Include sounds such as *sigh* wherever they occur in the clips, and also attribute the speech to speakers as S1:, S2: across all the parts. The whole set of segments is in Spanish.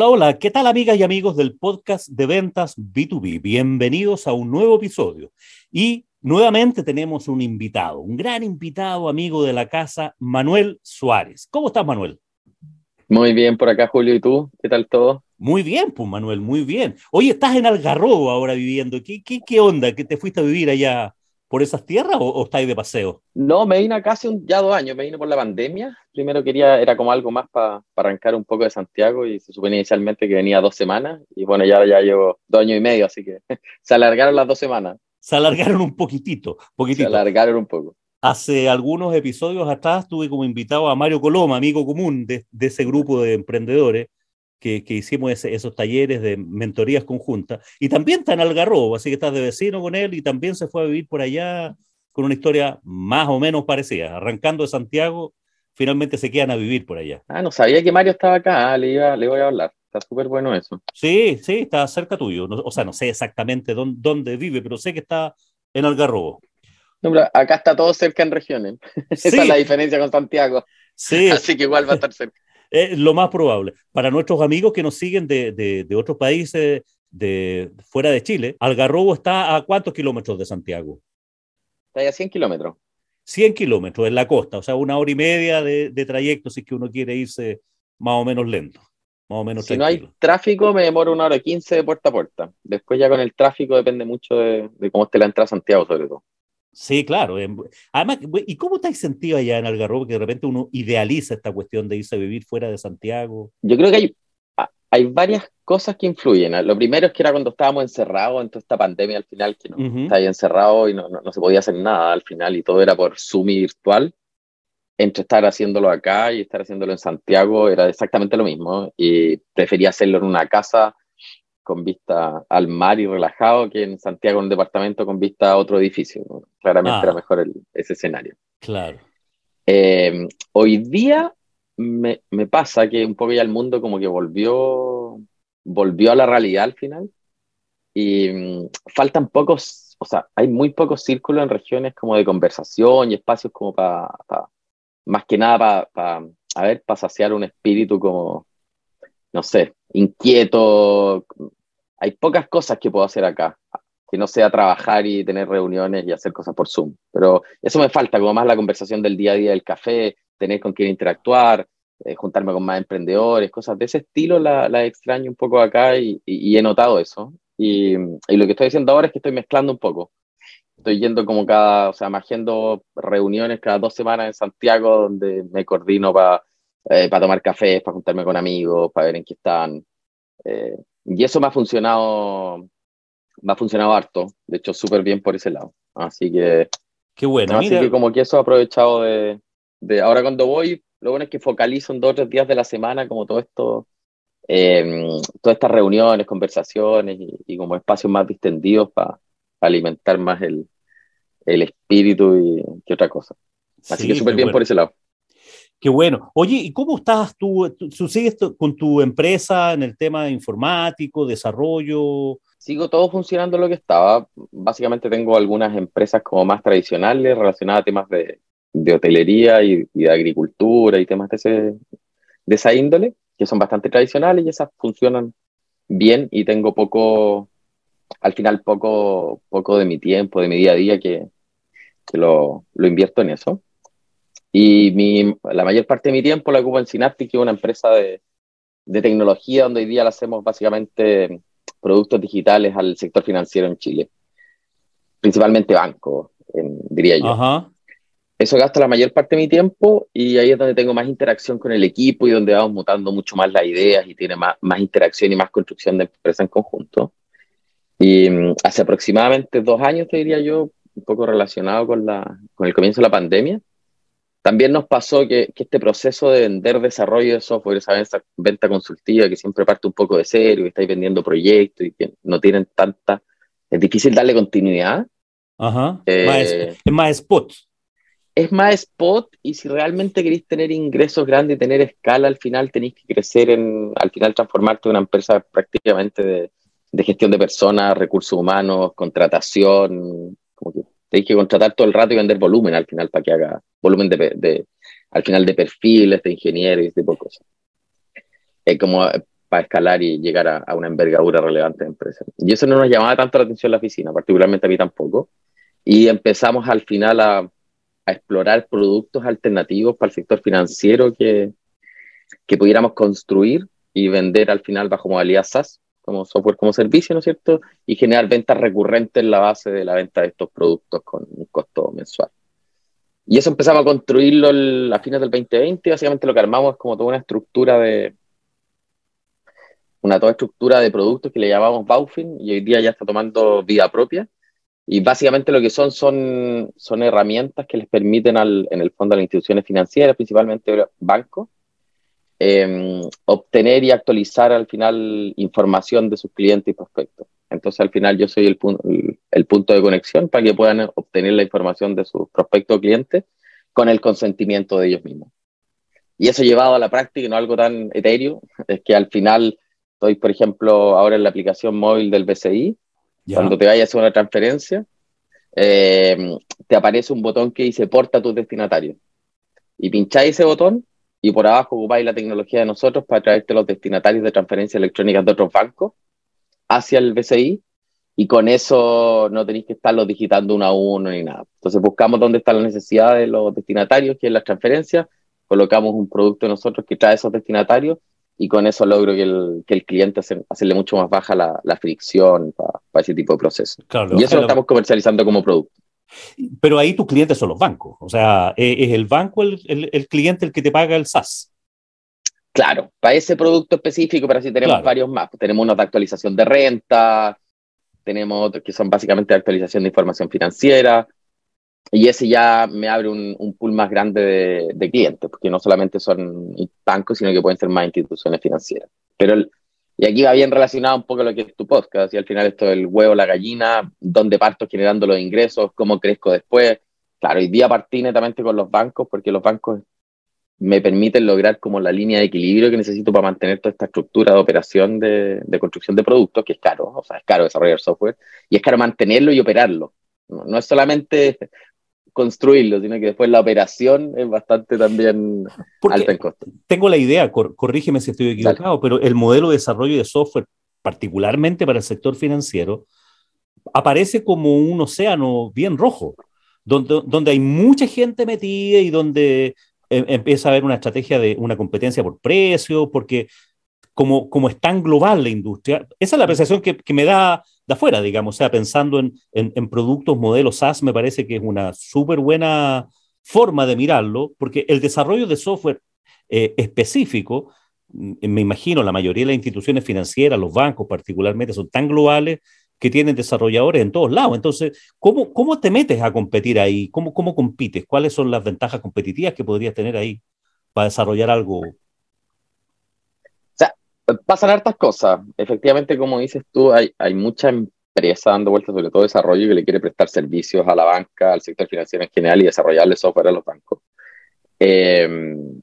S1: Hola, hola, ¿qué tal amigas y amigos del podcast de ventas B2B? Bienvenidos a un nuevo episodio. Y nuevamente tenemos un invitado, un gran invitado, amigo de la casa, Manuel Suárez. ¿Cómo estás, Manuel?
S2: Muy bien por acá, Julio. ¿Y tú? ¿Qué tal todo?
S1: Muy bien, pues, Manuel, muy bien. Oye, estás en Algarrobo ahora viviendo. ¿Qué, qué, qué onda? ¿Que te fuiste a vivir allá por esas tierras o, o estáis de paseo?
S2: No, me vine casi un, ya dos años, me vine por la pandemia. Primero quería, era como algo más para arrancar un poco de Santiago y se suponía inicialmente que venía dos semanas y bueno, ya, ya llevo dos años y medio, así que *laughs* se alargaron las dos semanas.
S1: Se alargaron un poquitito, poquitito.
S2: Se alargaron un poco.
S1: Hace algunos episodios atrás tuve como invitado a Mario Coloma, amigo común de, de ese grupo de emprendedores que, que hicimos ese, esos talleres de mentorías conjuntas. Y también está en Algarrobo, así que estás de vecino con él y también se fue a vivir por allá con una historia más o menos parecida. Arrancando de Santiago, finalmente se quedan a vivir por allá.
S2: Ah, no sabía que Mario estaba acá, ah, le, iba, le voy a hablar. Está súper bueno eso.
S1: Sí, sí, está cerca tuyo. No, o sea, no sé exactamente dónde, dónde, vive, pero sé que está en Algarrobo.
S2: No, acá está todo cerca en regiones. Sí. *laughs* Esa es la diferencia con Santiago. Sí. *laughs* Así que igual va a estar cerca.
S1: Es lo más probable. Para nuestros amigos que nos siguen de, de, de otros países de fuera de Chile, Algarrobo está a cuántos kilómetros de Santiago?
S2: Está a 100 kilómetros.
S1: 100 kilómetros en la costa, o sea, una hora y media de, de, trayecto si es que uno quiere irse más o menos lento, más o menos
S2: Si
S1: tranquilo.
S2: no hay tráfico, me demoro una hora y 15 de puerta a puerta. Después ya con el tráfico depende mucho de, de cómo esté la entrada a Santiago, sobre todo.
S1: Sí, claro. Además, ¿y cómo estáis sentido allá en Algarrobo que de repente uno idealiza esta cuestión de irse a vivir fuera de Santiago?
S2: Yo creo que hay, hay varias cosas que influyen. Lo primero es que era cuando estábamos encerrados en toda esta pandemia al final, que no, uh -huh. estáis encerrado y no, no, no, se podía hacer nada al final y todo era por Zoom y virtual. Entre estar haciéndolo acá y estar haciéndolo en Santiago era exactamente lo mismo y prefería hacerlo en una casa con vista al mar y relajado que en Santiago en un departamento con vista a otro edificio. ¿no? Claramente ah, era mejor el, ese escenario.
S1: Claro.
S2: Eh, hoy día me, me, pasa que un poco ya el mundo como que volvió, volvió a la realidad al final y um, faltan pocos, o sea, hay muy pocos círculos en regiones como de conversación y espacios como para, pa, más que nada para, pa, a ver, para saciar un espíritu como, no sé, inquieto. Hay pocas cosas que puedo hacer acá, que no sea trabajar y tener reuniones y hacer cosas por Zoom. Pero eso me falta, como más la conversación del día a día del café, tener con quién interactuar, eh, juntarme con más emprendedores, cosas de ese estilo, la, extraño un poco acá y, he notado eso. Y, lo que estoy haciendo ahora es que estoy mezclando un poco. Estoy yendo como cada, o sea, me haciendo reuniones cada dos semanas en Santiago donde me coordino para eh, para tomar cafés, para juntarme con amigos, para ver en qué están. Eh, y eso me ha funcionado, me ha funcionado harto, de hecho súper bien por ese lado. Así que...
S1: Qué bueno.
S2: Así mira. que como que eso he aprovechado de, de, Ahora cuando voy, lo bueno es que focalizo en dos o tres días de la semana como todo esto, eh, todas estas reuniones, conversaciones y, y, como espacios más distendidos para pa alimentar más el, el espíritu y que otra cosa. Así sí, que súper bien
S1: bueno.
S2: por ese lado.
S1: Qué bueno. Oye, ¿y cómo estás tú? ¿Tú sigues con tu empresa en el tema informático, desarrollo?
S2: Sigo todo funcionando lo que estaba. Básicamente tengo algunas empresas como más tradicionales relacionadas a temas de, de hotelería y, y, de agricultura y temas de, ese, de esa índole, que son bastante tradicionales y esas funcionan bien y tengo poco, al final poco, poco de mi tiempo, de mi día a día que, que lo, lo invierto en eso. Y mi, la mayor parte de mi tiempo la ocupo en Synaptic, que es una empresa de, de tecnología donde hoy día le hacemos básicamente productos digitales al sector financiero en Chile. Principalmente banco, en, diría yo.
S1: Ajá.
S2: Eso gasta la mayor parte de mi tiempo y ahí es donde tengo más interacción con el equipo y donde vamos mutando mucho más las ideas y tiene más, más interacción y más construcción de empresa en conjunto. Y um, hace aproximadamente dos años, te diría yo, un poco relacionado con, la, con el comienzo de la pandemia, también nos pasó que, que, este proceso de vender desarrollo de software, esa venta, venta consultiva que siempre parte un poco de cero y estáis vendiendo proyectos y que no tienen tanta, es difícil darle continuidad.
S1: Ajá. Eh, más, es más spot.
S2: Es más spot y si realmente queréis tener ingresos grandes y tener escala, al final tenéis que crecer en, al final transformarte en una empresa prácticamente de, de gestión de personas, recursos humanos, contratación, como que tenéis que contratar todo el rato y vender volumen al final para que haga volumen de, de, al final de perfiles, de ingenieros y ese tipo de cosas. Es como para escalar y llegar a, una envergadura relevante de empresa. Y eso no nos llamaba tanto la atención en la oficina, particularmente a mí tampoco. Y empezamos al final a, a explorar productos alternativos para el sector financiero que, que pudiéramos construir y vender al final bajo modalidad SaaS, como software como servicio, ¿no es cierto? Y generar ventas recurrentes en la base de la venta de estos productos con un costo mensual. Y eso empezamos a construirlo a fines del 2020. Básicamente lo que armamos es como toda una estructura de, una toda estructura de productos que le llamamos Baufin y hoy día ya está tomando vida propia. Y básicamente lo que son son, son herramientas que les permiten al, en el fondo a las instituciones financieras, principalmente bancos, em, obtener y actualizar al final información de sus clientes y prospectos. Entonces al final yo soy el, el, punto de conexión para que puedan obtener la información de sus prospectos o clientes con el consentimiento de ellos mismos. Y eso llevado a la práctica, no algo tan etéreo, *laughs* es que al final Estoy, por ejemplo, ahora en la aplicación móvil del BCI. Cuando te vayas a hacer una transferencia, eh, te aparece un botón que dice porta tus destinatarios. Y pincháis ese botón y por abajo ocupáis la tecnología de nosotros para traerte los destinatarios de transferencias electrónicas de otros bancos hacia el BCI y con eso no tenéis que estarlos digitando uno a uno ni nada. Entonces buscamos dónde están las necesidades de los destinatarios, que es las transferencias, colocamos un producto de nosotros que trae esos destinatarios y con eso logro que el, que el cliente hacerle mucho más baja la, la fricción para ese tipo de procesos. y eso lo estamos comercializando como producto.
S1: Pero ahí tus clientes son los bancos, o sea, ¿e-, ¿es el banco el, el, cliente el que te paga el SaaS?
S2: Claro, para ese producto específico, pero así tenemos varios más. Tenemos unos de actualización de renta, tenemos otros que son básicamente de actualización de información financiera, y ese ya me abre un, un pool más grande de, clientes, porque no solamente son bancos, sino que pueden ser más instituciones financieras. Pero y aquí va bien relacionado un poco lo que es tu podcast, y al final esto del huevo, la gallina, dónde parto generando los ingresos, cómo crezco después. Claro, hoy día partí netamente con los bancos, porque los bancos me permiten lograr como la línea de equilibrio que necesito para mantener toda esta estructura de operación de, de construcción de productos, que es caro, o sea, es caro desarrollar software, y es caro mantenerlo y operarlo. no es solamente construirlo, sino que después la operación es bastante también alta en costo.
S1: Tengo la idea, corrígeme si estoy equivocado, pero el modelo de desarrollo de software, particularmente para el sector financiero, aparece como un océano bien rojo, donde, donde hay mucha gente metida y donde eh, empieza a haber una estrategia de una competencia por precio, porque como, como es tan global la industria, esa es la apreciación que, que me da de afuera, digamos, o sea, pensando en, en, productos, modelos SaaS, me parece que es una súper buena forma de mirarlo, porque el desarrollo de software eh, específico, mm, me imagino, la mayoría de las instituciones financieras, los bancos particularmente, son tan globales que tienen desarrolladores en todos lados. Entonces, ¿cómo, cómo te metes a competir ahí? ¿Cómo, ¿Cómo compites? ¿Cuáles son las ventajas competitivas que podrías tener ahí para desarrollar algo
S2: pasan hartas cosas. Efectivamente, como dices tú, hay, hay mucha empresa dando vueltas, sobre todo desarrollo, que le quiere prestar servicios a la banca, al sector financiero en general y desarrollarle software a los bancos. Em,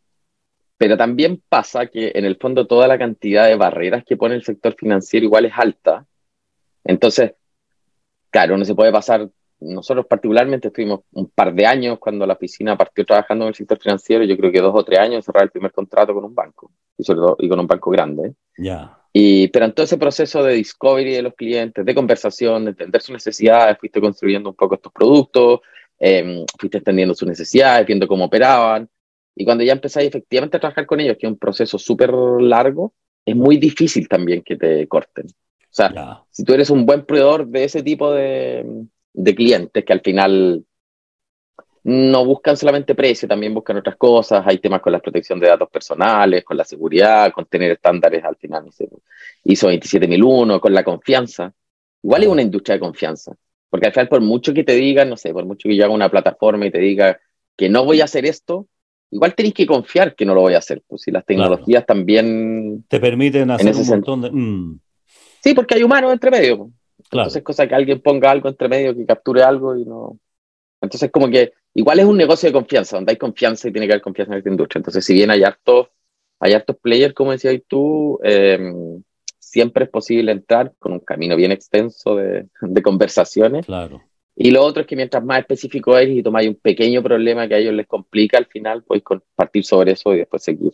S2: pero también pasa que en el fondo toda la cantidad de barreras que pone el sector financiero igual es alta. Entonces, claro, uno se puede pasar nosotros particularmente estuvimos un par de años cuando la oficina partió trabajando en el sector financiero, yo creo que dos o tres años cerrar el primer contrato con un banco, y sobre todo y con un banco grande.
S1: Ya.
S2: Y, pero en todo ese proceso de discovery de los clientes, de conversación, de entender sus necesidades, fuiste construyendo un poco estos productos, eh, fuiste entendiendo sus necesidades, viendo cómo operaban. Y cuando ya empezáis efectivamente a trabajar con ellos, que es un proceso súper largo, es muy difícil también que te corten. O sea, si tú eres un buen proveedor de ese tipo de, de clientes que al final no buscan solamente precio, también buscan otras cosas. Hay temas con la protección de datos personales, con la seguridad, con tener estándares al final, ISO 27001, con la confianza. Igual es una industria de confianza, porque al final por mucho que te digan, no sé, por mucho que yo haga una plataforma y te diga que no voy a hacer esto, igual tenéis que confiar que no lo voy a hacer. Pues si las tecnologías también...
S1: Te permiten hacer un montón de... Mm.
S2: Sí, porque hay humanos entre medio. Entonces, cosa que alguien ponga algo entre medio, que capture algo y no. Entonces, como que igual es un negocio de confianza, donde hay confianza y tiene que haber confianza en esta industria. Entonces, si bien hay hartos, hay hartos players, como decías tú, em, siempre es posible entrar con un camino bien extenso de, de conversaciones.
S1: Claro.
S2: Y lo otro es que mientras más específico eres y tomáis un pequeño problema que a ellos les complica al final, podéis partir sobre eso y después seguir,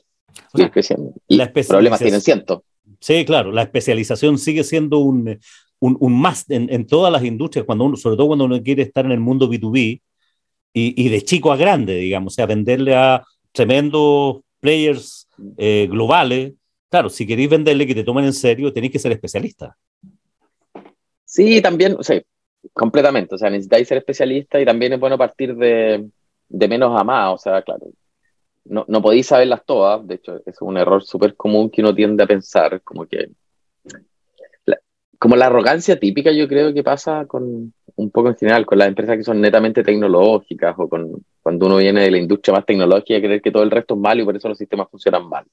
S2: creciendo. Y problemas tienen cientos.
S1: Sí, claro, la especialización sigue siendo un, un, más en, todas las industrias, cuando uno, sobre todo cuando uno quiere estar en el mundo B2B y, y de chico a grande, digamos, o sea, venderle a tremendos players eh, globales. Claro, si queréis venderle que te tomen en serio, tenéis que ser especialista.
S2: Sí, también, o sea, completamente. O sea, necesitáis ser especialista y también es bueno partir de, de menos a más. O sea, claro, no, no podéis saberlas todas. De hecho, es un error súper común que uno tiende a pensar, como que. Como la arrogancia típica, yo creo que pasa con un poco en general, con las empresas que son netamente tecnológicas o con cuando uno viene de la industria más tecnológica, creer que todo el resto es malo y por eso los sistemas funcionan mal.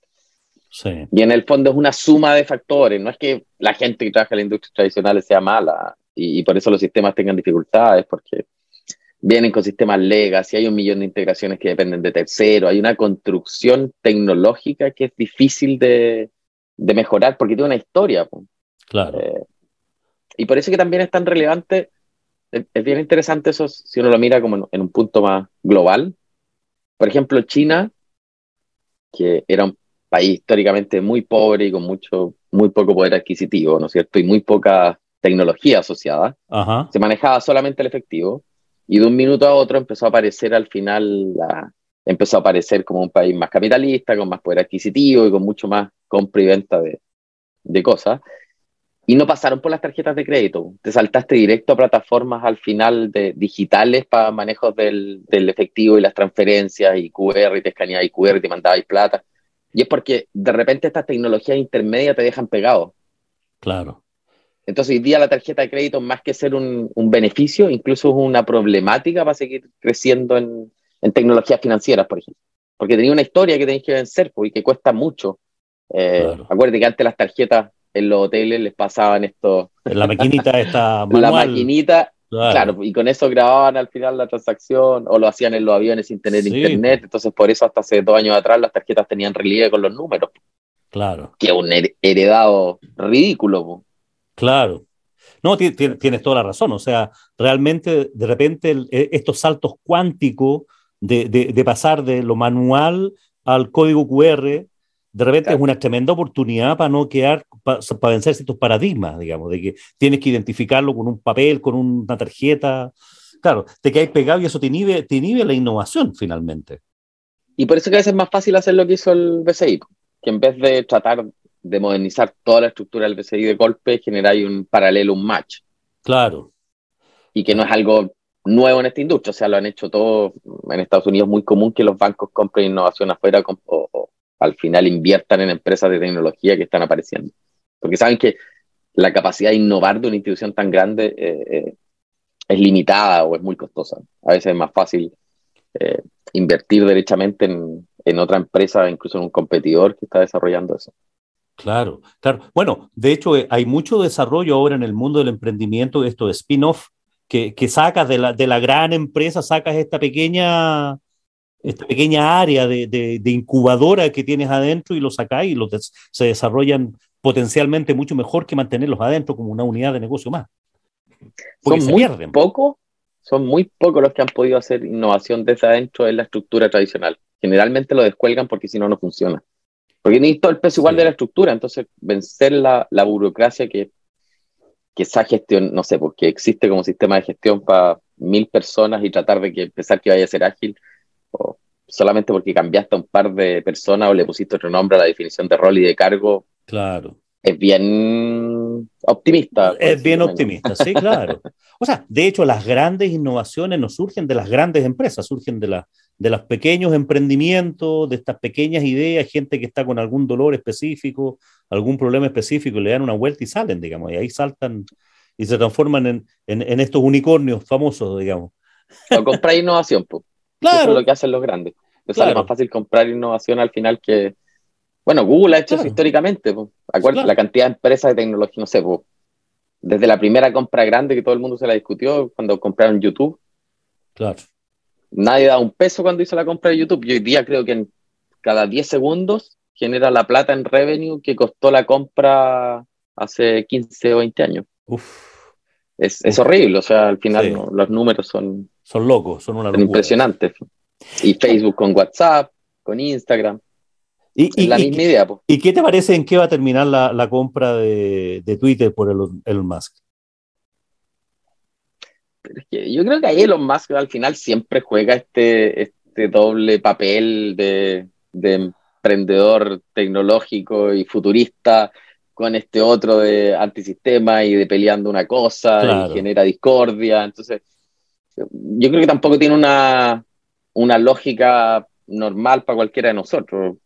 S2: Sí. Y en el fondo es una suma de factores. No es que la gente que trabaja en la industria tradicional sea mala y, y por eso los sistemas tengan dificultades, porque vienen con sistemas legacy, hay un millón de integraciones que dependen de terceros, hay una construcción tecnológica que es difícil de, de mejorar porque tiene una historia.
S1: Claro. Eh,
S2: y por eso que también es tan relevante, es, es bien interesante eso si uno lo mira como en, en, un punto más global. Por ejemplo, China, que era un país históricamente muy pobre y con mucho, muy poco poder adquisitivo, ¿no es cierto? Y muy poca tecnología asociada,
S1: Ajá.
S2: se manejaba solamente el efectivo y de un minuto a otro empezó a aparecer al final, la, empezó a aparecer como un país más capitalista, con más poder adquisitivo y con mucho más compra y venta de, de cosas. Y no pasaron por las tarjetas de crédito, te saltaste directo a plataformas al final de digitales para manejos del, del efectivo y las transferencias y QR y te escaneaba y QR y te mandaba y plata. Y es porque de repente estas tecnologías intermedias te dejan pegado.
S1: Claro.
S2: Entonces, hoy día la tarjeta de crédito, más que ser un, un beneficio, incluso es una problemática para seguir creciendo en, en, tecnologías financieras, por ejemplo. Porque tenía una historia que tenéis que vencer pues, y que cuesta mucho. Eh, claro. Acuérdate que antes las tarjetas en los hoteles les pasaban esto.
S1: La maquinita esta *laughs*
S2: manual. La maquinita, claro. claro. y con eso grababan al final la transacción o lo hacían en los aviones sin tener sí. internet. Entonces, por eso hasta hace dos años atrás las tarjetas tenían relieve con los números.
S1: Claro.
S2: Que un heredado ridículo.
S1: Claro. No, tienes toda la razón. O sea, realmente, de repente, el, estos saltos cuánticos de, de, de, pasar de lo manual al código QR, de repente claro. es una tremenda oportunidad para no quedar, para, para, vencer ciertos paradigmas, digamos, de que tienes que identificarlo con un papel, con una tarjeta. Claro, te quedas pegado y eso te inhibe, te inhibe la innovación finalmente.
S2: Y por eso que a veces es más fácil hacer lo que hizo el BCI, que en vez de tratar de modernizar toda la estructura del BCI de golpe, generáis un paralelo, un match.
S1: Claro.
S2: Y que no es algo nuevo en esta industria, o sea, lo han hecho todo en Estados Unidos muy común que los bancos compren innovación afuera o, o al final inviertan en empresas de tecnología que están apareciendo. Porque saben que la capacidad de innovar de una institución tan grande eh, eh, es limitada o es muy costosa. A veces es más fácil eh, invertir derechamente en, en otra empresa, incluso en un competidor que está desarrollando eso.
S1: Claro, claro. Bueno, de hecho, hay mucho desarrollo ahora en el mundo del emprendimiento, esto de spin-off, que, que, sacas de la, de la gran empresa, sacas esta pequeña, esta pequeña área de, de, de incubadora que tienes adentro y lo sacas y los des, se desarrollan potencialmente mucho mejor que mantenerlos adentro como una unidad de negocio más.
S2: Porque son muy pocos, son muy pocos los que han podido hacer innovación desde adentro en la estructura tradicional. Generalmente lo descuelgan porque si no, no funciona. Porque necesito el peso igual sí. de la estructura, entonces vencer la, la burocracia que, que esa gestión, no sé, porque existe como sistema de gestión para mil personas y tratar de que pensar que vaya a ser ágil, o solamente porque cambiaste a un par de personas o le pusiste otro nombre a la definición de rol y de cargo.
S1: Claro.
S2: Es bien optimista.
S1: Es bien optimista, sí, claro. *laughs* O sea, de hecho, las grandes innovaciones no surgen de las grandes empresas, surgen de, la, de los pequeños emprendimientos, de estas pequeñas ideas, gente que está con algún dolor específico, algún problema específico, y le dan una vuelta y salen, digamos, y ahí saltan y se transforman en, en, en estos unicornios famosos, digamos.
S2: O comprar innovación, pues.
S1: Claro.
S2: Eso es lo que hacen los grandes. Es claro. más fácil comprar innovación al final que. Bueno, Google ha hecho claro. eso históricamente. Acuérdate, la cantidad de empresas de tecnología, no sé, desde la primera compra grande que todo el mundo se la discutió cuando compraron YouTube.
S1: Claro.
S2: Nadie da un peso cuando hizo la compra de YouTube. Y hoy día creo que en cada 10 segundos genera la plata en revenue que costó la compra hace 15 o 20 años.
S1: Uf.
S2: es, horrible, o sea, al final los números son...
S1: Son locos, son una
S2: impresionantes. Y Facebook con WhatsApp, con Instagram.
S1: Y, la misma idea. ¿Y qué te parece en qué va a terminar la, compra de, Twitter por Elon, Musk?
S2: yo creo que ahí Elon Musk al final siempre juega este, este doble papel de, emprendedor tecnológico y futurista con este otro de antisistema y de peleando una cosa y genera discordia. Entonces, yo creo que tampoco tiene una, una lógica normal para cualquiera de nosotros.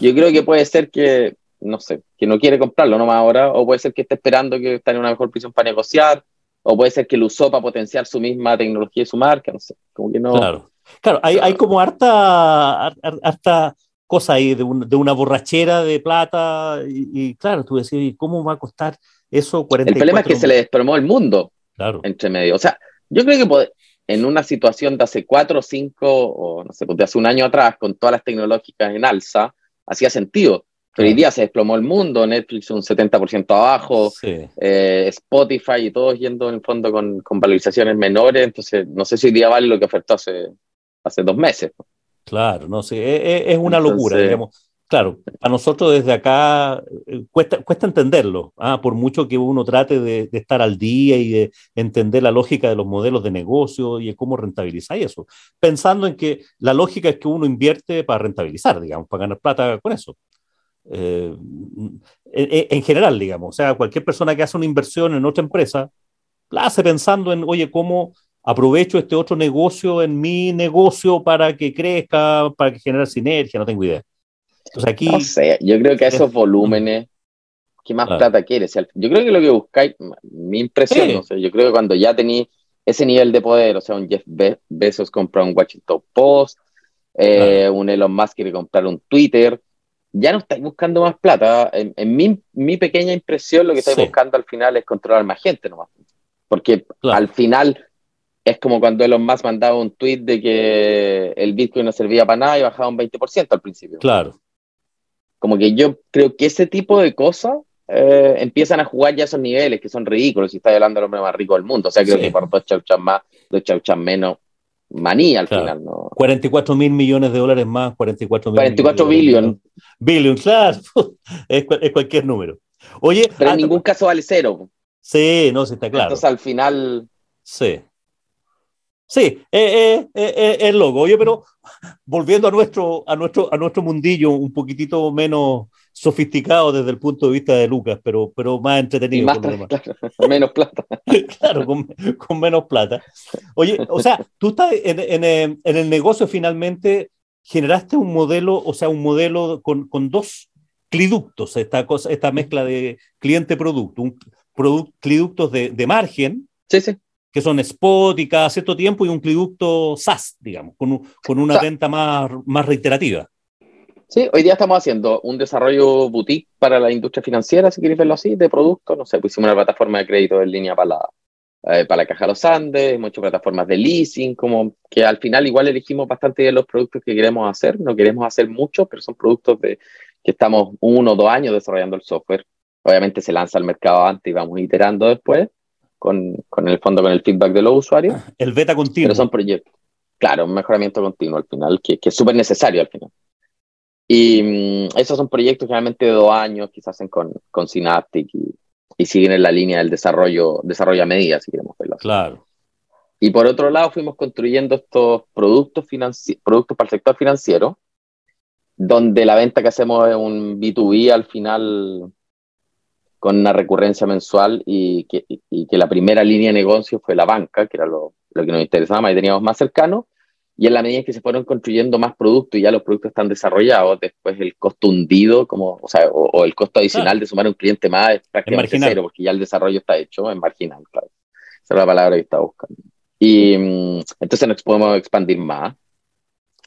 S2: Yo creo que puede ser que, no sé, que no quiere comprarlo nomás ahora, o puede ser que esté esperando que esté en una mejor posición para negociar, o puede ser que lo usó para potenciar su misma tecnología y su marca, no sé, como que no.
S1: Claro, claro hay, hay como harta, harta cosa ahí de, de, una borrachera de plata, y, claro, tú decías, ¿cómo va a costar eso? 44
S2: el problema es que se le desplomó el mundo claro. entre medio. O sea, yo creo que puede, en una situación de hace cuatro o cinco, o no sé, pues de hace un año atrás, con todas las tecnológicas en alza, hacía sentido. Pero hoy día se desplomó el mundo, Netflix un 70% abajo, eh, Spotify y todos yendo en el fondo con, con, valorizaciones menores, entonces no sé si hoy día vale lo que ofertó hace, hace dos meses.
S1: Claro, no sé, e, e, es, una locura, digamos. Claro, a nosotros desde acá eh, cuesta, entenderlo, ¿ah? por mucho que uno trate de, estar al día y de entender la lógica de los modelos de negocio y de cómo rentabilizar eso, pensando en que la lógica es que uno invierte para rentabilizar, digamos, para ganar plata con eso. Eh, en, general, digamos, o sea, cualquier persona que hace una inversión en otra empresa, la hace pensando en, oye, ¿cómo aprovecho este otro negocio en mi negocio para que crezca, para que genere sinergia? No tengo idea.
S2: Aquí, no sé, yo creo que a esos volúmenes, ¿qué más plata quieres? Yo creo que lo que buscáis, mi impresión, no sé, yo creo que cuando ya tenéis ese nivel de poder, o sea, un Jeff Bezos compra un Washington Post, eh, un Elon Musk quiere comprar un Twitter, ya no estáis buscando más plata. En, mi, mi, pequeña impresión, lo que estáis buscando al final es controlar más gente nomás. Porque al final es como cuando Elon Musk mandaba un tweet de que el Bitcoin no servía para nada y bajaba un 20% al principio.
S1: Claro.
S2: Como que yo creo que ese tipo de cosas eh, empiezan a jugar ya esos niveles que son ridículos si estáis hablando del hombre más rico del mundo. O sea, creo que por dos chauchas más, dos chauchas menos, manía al final. ¿no?
S1: 44 mil millones de dólares más, 44
S2: mil 44 billion.
S1: Billion, claro. *laughs* es, es, cualquier número. Oye,
S2: pero en ningún caso vale cero.
S1: Sí, no, sí está claro.
S2: Entonces al final.
S1: Sí. Sí, eh, eh, eh, es loco. Oye, pero volviendo a nuestro, a, nuestro, a nuestro mundillo un poquitito menos sofisticado desde el punto de vista de Lucas, pero, pero más entretenido. *laughs*
S2: menos plata. *laughs*
S1: claro, con, menos plata. Oye, o sea, tú estás en, en, en, el negocio finalmente, generaste un modelo, o sea, un modelo con, con dos cliductos, esta, cosa, esta mezcla de cliente-producto, un cliductos de, de margen.
S2: Sí, sí
S1: que son spot y cada cierto tiempo, y un cliducto SaaS, digamos, con, con una venta más, más reiterativa.
S2: Sí, hoy día estamos haciendo un desarrollo boutique para la industria financiera, si queréis verlo así, de productos. No sé, pues hicimos una plataforma de crédito en línea para la, eh, para la Caja de los Andes, hemos hecho plataformas de leasing, como que al final igual elegimos bastante de los productos que queremos hacer. No queremos hacer muchos, pero son productos de que estamos uno o dos años desarrollando el software. Obviamente se lanza al mercado antes y vamos iterando después con, con el fondo, con el feedback de los usuarios.
S1: El beta continuo.
S2: Pero son proyectos, claro, un mejoramiento continuo al final, que, que es súper necesario al final. Y mm, esos son proyectos generalmente de dos años, quizás hacen con, con Synaptic y, y, siguen en la línea del desarrollo, desarrollo a medida, si queremos verlo.
S1: Claro.
S2: Y por otro lado, fuimos construyendo estos productos, productos para el sector financiero, donde la venta que hacemos es un B2B al final con una recurrencia mensual y que, y que, la primera línea de negocio fue la banca, que era lo, lo, que nos interesaba más y teníamos más cercano. Y en la medida que se fueron construyendo más productos y ya los productos están desarrollados, después el costo hundido, como, o, sea, o, el costo adicional de sumar un cliente más es prácticamente cero, porque ya el desarrollo está hecho, es marginal, claro. Esa es la palabra que estaba buscando. Y mm, entonces nos podemos expandir más.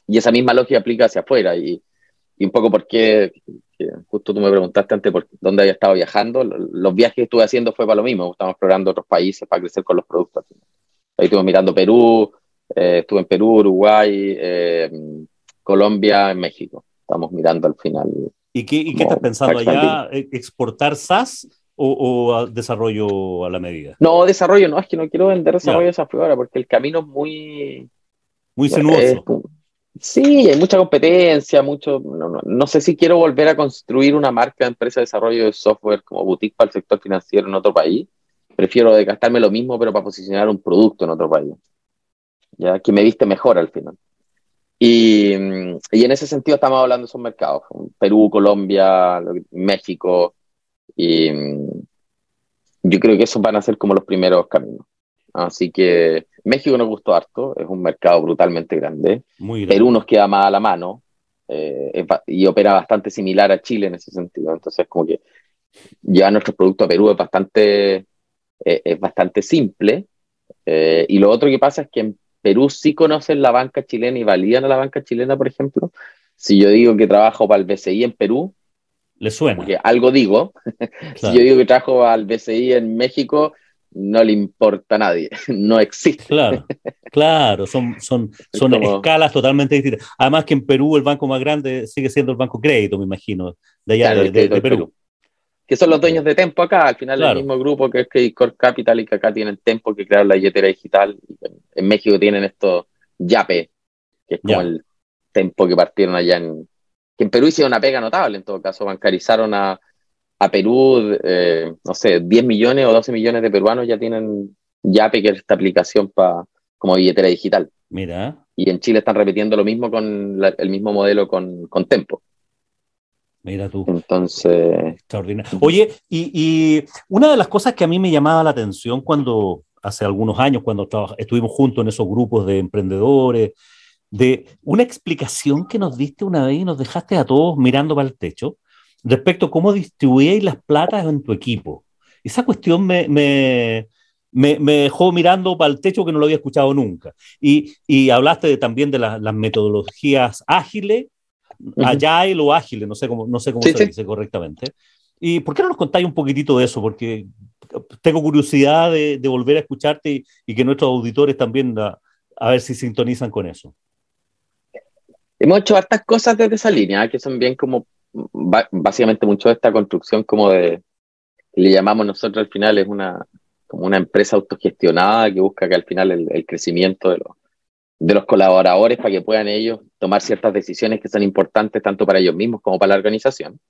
S2: Y esa misma lógica aplica hacia afuera. Y, y un poco porque justo tú me preguntaste antes por dónde había estado viajando. Los viajes que estuve haciendo fue para lo mismo, estamos explorando otros países para crecer con los productos. Ahí estuve mirando Perú, eh, estuve en Perú, Uruguay, eh, Colombia, México. Estamos mirando al final.
S1: ¿Y qué, y qué estás pensando allá? ¿Exportar SaaS o, desarrollo a la medida?
S2: No, desarrollo no, es que no quiero vender desarrollo a esa ahora porque el camino es muy...
S1: Muy sinuoso.
S2: Sí, hay mucha competencia, mucho... No, sé si quiero volver a construir una marca de empresa de desarrollo de software como boutique para el sector financiero en otro país. Prefiero gastarme lo mismo, pero para posicionar un producto en otro país. Ya que me viste mejor al final. Y, y, en ese sentido estamos hablando de esos mercados, Perú, Colombia, México, y yo creo que esos van a ser como los primeros caminos. Así que México nos gustó harto, es un mercado brutalmente grande. Muy Perú nos queda más a la mano eh, y opera bastante similar a Chile en ese sentido. Entonces, como que llevar nuestro producto a Perú es bastante, eh, es bastante simple. Eh, y lo otro que pasa es que en Perú sí conocen la banca chilena y validan a la banca chilena, por ejemplo. Si yo digo que trabajo para el BCI en Perú,
S1: le suena.
S2: Porque algo digo. *laughs* si yo digo que trabajo al BCI en México, no le importa a nadie, *laughs* no existe.
S1: Claro, claro, son, son, son escalas totalmente distintas. Además que en Perú el banco más grande sigue siendo el Banco Crédito, me imagino, de allá de, Perú.
S2: Que son los dueños de Tempo acá, al final el mismo grupo que es Credit Core Capital y que acá tienen Tempo que crearon la billetera digital. En México tienen esto Yape, que es como el Tempo que partieron allá en, que en Perú hicieron una pega notable en todo caso, bancarizaron a, a Perú, eh, no sé, 10 millones o 12 millones de peruanos ya tienen Yape, que es esta aplicación para como billetera digital.
S1: Mira.
S2: Y en Chile están repitiendo lo mismo con el mismo modelo con, con Tempo.
S1: Mira tú.
S2: Entonces.
S1: Extraordinario. Oye, y, una de las cosas que a mí me llamaba la atención cuando, hace algunos años, cuando estuvimos juntos en esos grupos de emprendedores, de una explicación que nos diste una vez y nos dejaste a todos mirando para el techo respecto a cómo distribuíais las platas en tu equipo. Esa cuestión me, me, me, dejó mirando para el techo que no lo había escuchado nunca. Y, y hablaste también de las metodologías ágiles agile o ágiles, no sé cómo, no sé cómo se dice correctamente. ¿Y por qué no nos contáis un poquitito de eso? Porque tengo curiosidad de, de volver a escucharte y, que nuestros auditores también a, a, ver si sintonizan con eso.
S2: Hemos hecho hartas cosas desde esa línea, que son bien como, básicamente mucho de esta construcción como de, le llamamos nosotros al final, es una, como una empresa autogestionada que busca que al final el, crecimiento de los de los colaboradores para que puedan ellos tomar ciertas decisiones que son importantes tanto para ellos mismos como para la organización.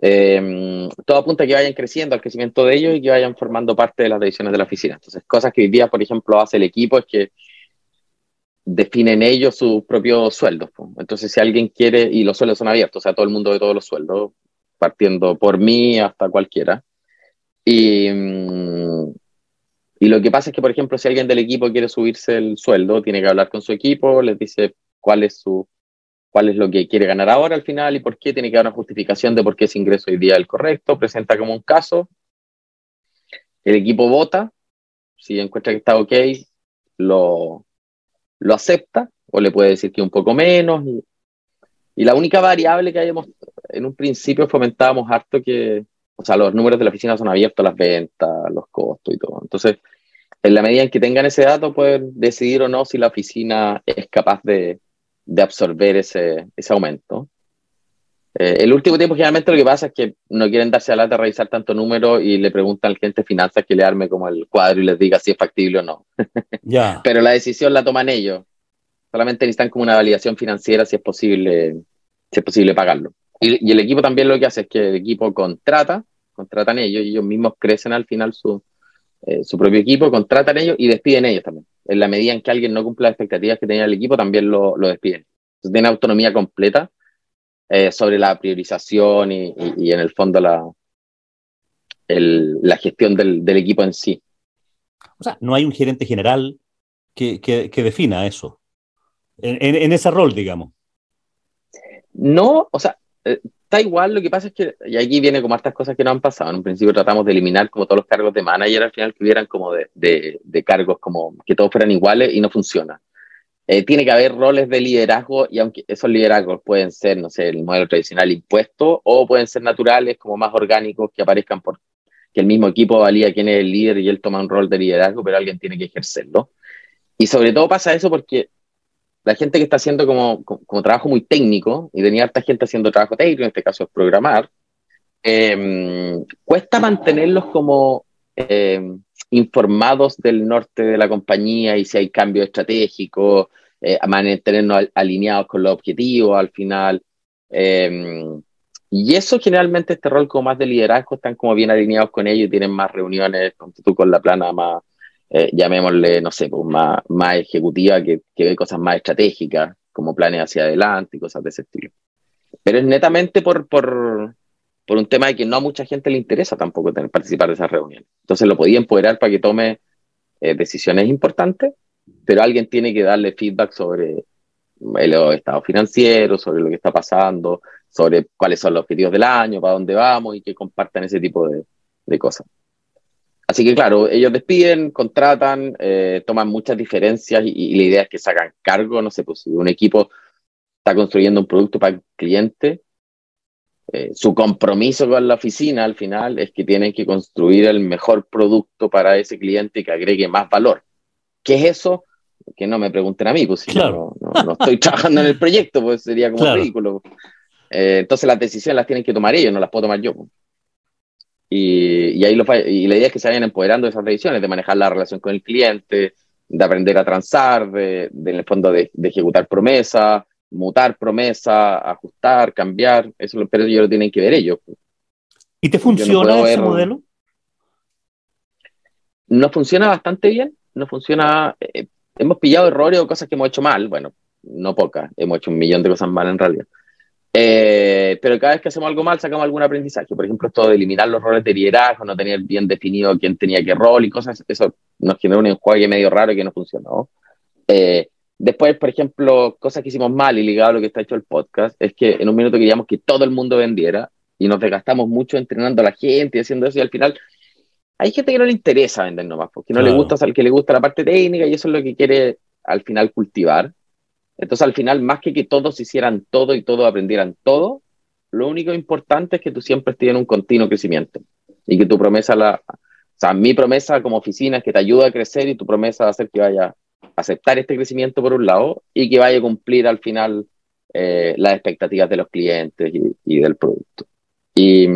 S2: Eh, todo apunta a que vayan creciendo, al crecimiento de ellos y que vayan formando parte de las decisiones de la oficina. Entonces, cosas que hoy día, por ejemplo, hace el equipo es que definen ellos sus propios sueldos. Entonces, si alguien quiere, y los sueldos son abiertos, o sea, todo el mundo ve todos los sueldos, partiendo por mí hasta cualquiera. Y, mm, y lo que pasa es que, por ejemplo, si alguien del equipo quiere subirse el sueldo, tiene que hablar con su equipo, les dice cuál es su cuál es lo que quiere ganar ahora al final y por qué, tiene que dar una justificación de por qué ese ingreso hoy día es el correcto, presenta como un caso, el equipo vota, si encuentra que está ok, lo, lo acepta o le puede decir que un poco menos. Y, la única variable que hayamos, en un principio fomentábamos harto que, o sea, los números de la oficina son abiertos, las ventas, los costos y todo. Entonces, en la medida en que tengan ese dato, pueden decidir o no si la oficina es capaz de, de absorber ese, ese aumento. Eh, el último tiempo, generalmente lo que pasa es que no quieren darse a lata a revisar tanto número y le preguntan al gente de finanzas que le arme como el cuadro y les diga si es factible o no. *laughs*
S1: Ya.
S2: Pero la decisión la toman ellos. Solamente necesitan como una validación financiera si es posible, si es posible pagarlo. Y, el equipo también lo que hace es que el equipo contrata, contratan ellos y ellos mismos crecen al final su, eh, su propio equipo, contratan ellos y despiden ellos también. En la medida en que alguien no cumple las expectativas que tenía el equipo, también lo, lo despiden. Entonces tienen autonomía completa eh, sobre la priorización y, y, en el fondo la, el, la gestión del, del, equipo en sí.
S1: O sea, no hay un gerente general que, que, que defina eso, en, en, en ese rol, digamos.
S2: No, o sea, eh, está igual, lo que pasa es que, y aquí viene como estas cosas que no han pasado, en un principio tratamos de eliminar como todos los cargos de manager al final que hubieran como de, de, cargos como que todos fueran iguales y no funciona. Eh, tiene que haber roles de liderazgo y aunque esos liderazgos pueden ser, no sé, el modelo tradicional impuesto o pueden ser naturales, como más orgánicos, que aparezcan por que el mismo equipo valía quién es el líder y él toma un rol de liderazgo, pero alguien tiene que ejercerlo. Y sobre todo pasa eso porque la gente que está haciendo como, como, trabajo muy técnico, y tenía harta gente haciendo trabajo técnico, en este caso es programar, em, cuesta mantenerlos como em, informados del norte de la compañía y si hay cambios estratégicos, eh, mantenernos alineados con los objetivos al final. Em, y eso generalmente este rol como más de liderazgo están como bien alineados con ellos tienen más reuniones, con tú con la plana más, eh, llamémosle, no sé, pues más, más ejecutiva que, que ve cosas más estratégicas, como planes hacia adelante y cosas de ese estilo. Pero es netamente por, por, por un tema de que no a mucha gente le interesa tampoco tener, participar de esas reuniones. Entonces lo podía empoderar para que tome eh, decisiones importantes, pero alguien tiene que darle feedback sobre el estado financiero, sobre lo que está pasando, sobre cuáles son los objetivos del año, para dónde vamos y que compartan ese tipo de, de cosas. Así que claro, ellos despiden, contratan, eh, toman muchas diferencias y, y, la idea es que sacan cargo, no sé, pues si un equipo está construyendo un producto para el cliente, eh, su compromiso con la oficina al final es que tienen que construir el mejor producto para ese cliente que agregue más valor. ¿Qué es eso? Que no me pregunten a mí, pues si no, no, estoy *laughs* trabajando en el proyecto, pues sería como claro. ridículo. Eh, entonces las decisiones las tienen que tomar ellos, no las puedo tomar yo. Y, y ahí lo, y la idea es que se vayan empoderando de esas decisiones, de manejar la relación con el cliente, de aprender a transar, de, de en el fondo de, de ejecutar promesas, mutar promesa, ajustar, cambiar, eso pero ellos lo tienen que ver ellos.
S1: ¿Y te funciona no ese ver... modelo?
S2: Nos funciona bastante bien, nos funciona, eh, hemos pillado errores o cosas que hemos hecho mal, bueno, no pocas, hemos hecho un millón de cosas mal en realidad. Eh, pero cada vez que hacemos algo mal sacamos algún aprendizaje. Por ejemplo, esto de eliminar los roles de liderazgo, no tener bien definido quién tenía qué rol y cosas, eso nos generó un enjuague medio raro que no funcionó. Eh, Después, por ejemplo, cosas que hicimos mal y ligado a lo que está hecho el podcast, es que en un minuto queríamos que todo el mundo vendiera y nos desgastamos mucho entrenando a la gente y haciendo eso y al final hay gente que no le interesa vender nomás, porque no claro. le gusta, al que le gusta la parte técnica y eso es lo que quiere al final cultivar. Entonces al final, más que que todos hicieran todo y todos aprendieran todo, lo único importante es que tú siempre estés en un continuo crecimiento y que tu promesa, la, o sea, mi promesa como oficina es que te ayude a crecer y tu promesa va a ser que vaya aceptar este crecimiento por un lado y que vaya a cumplir al final eh, las expectativas de los clientes y, y del producto. Y,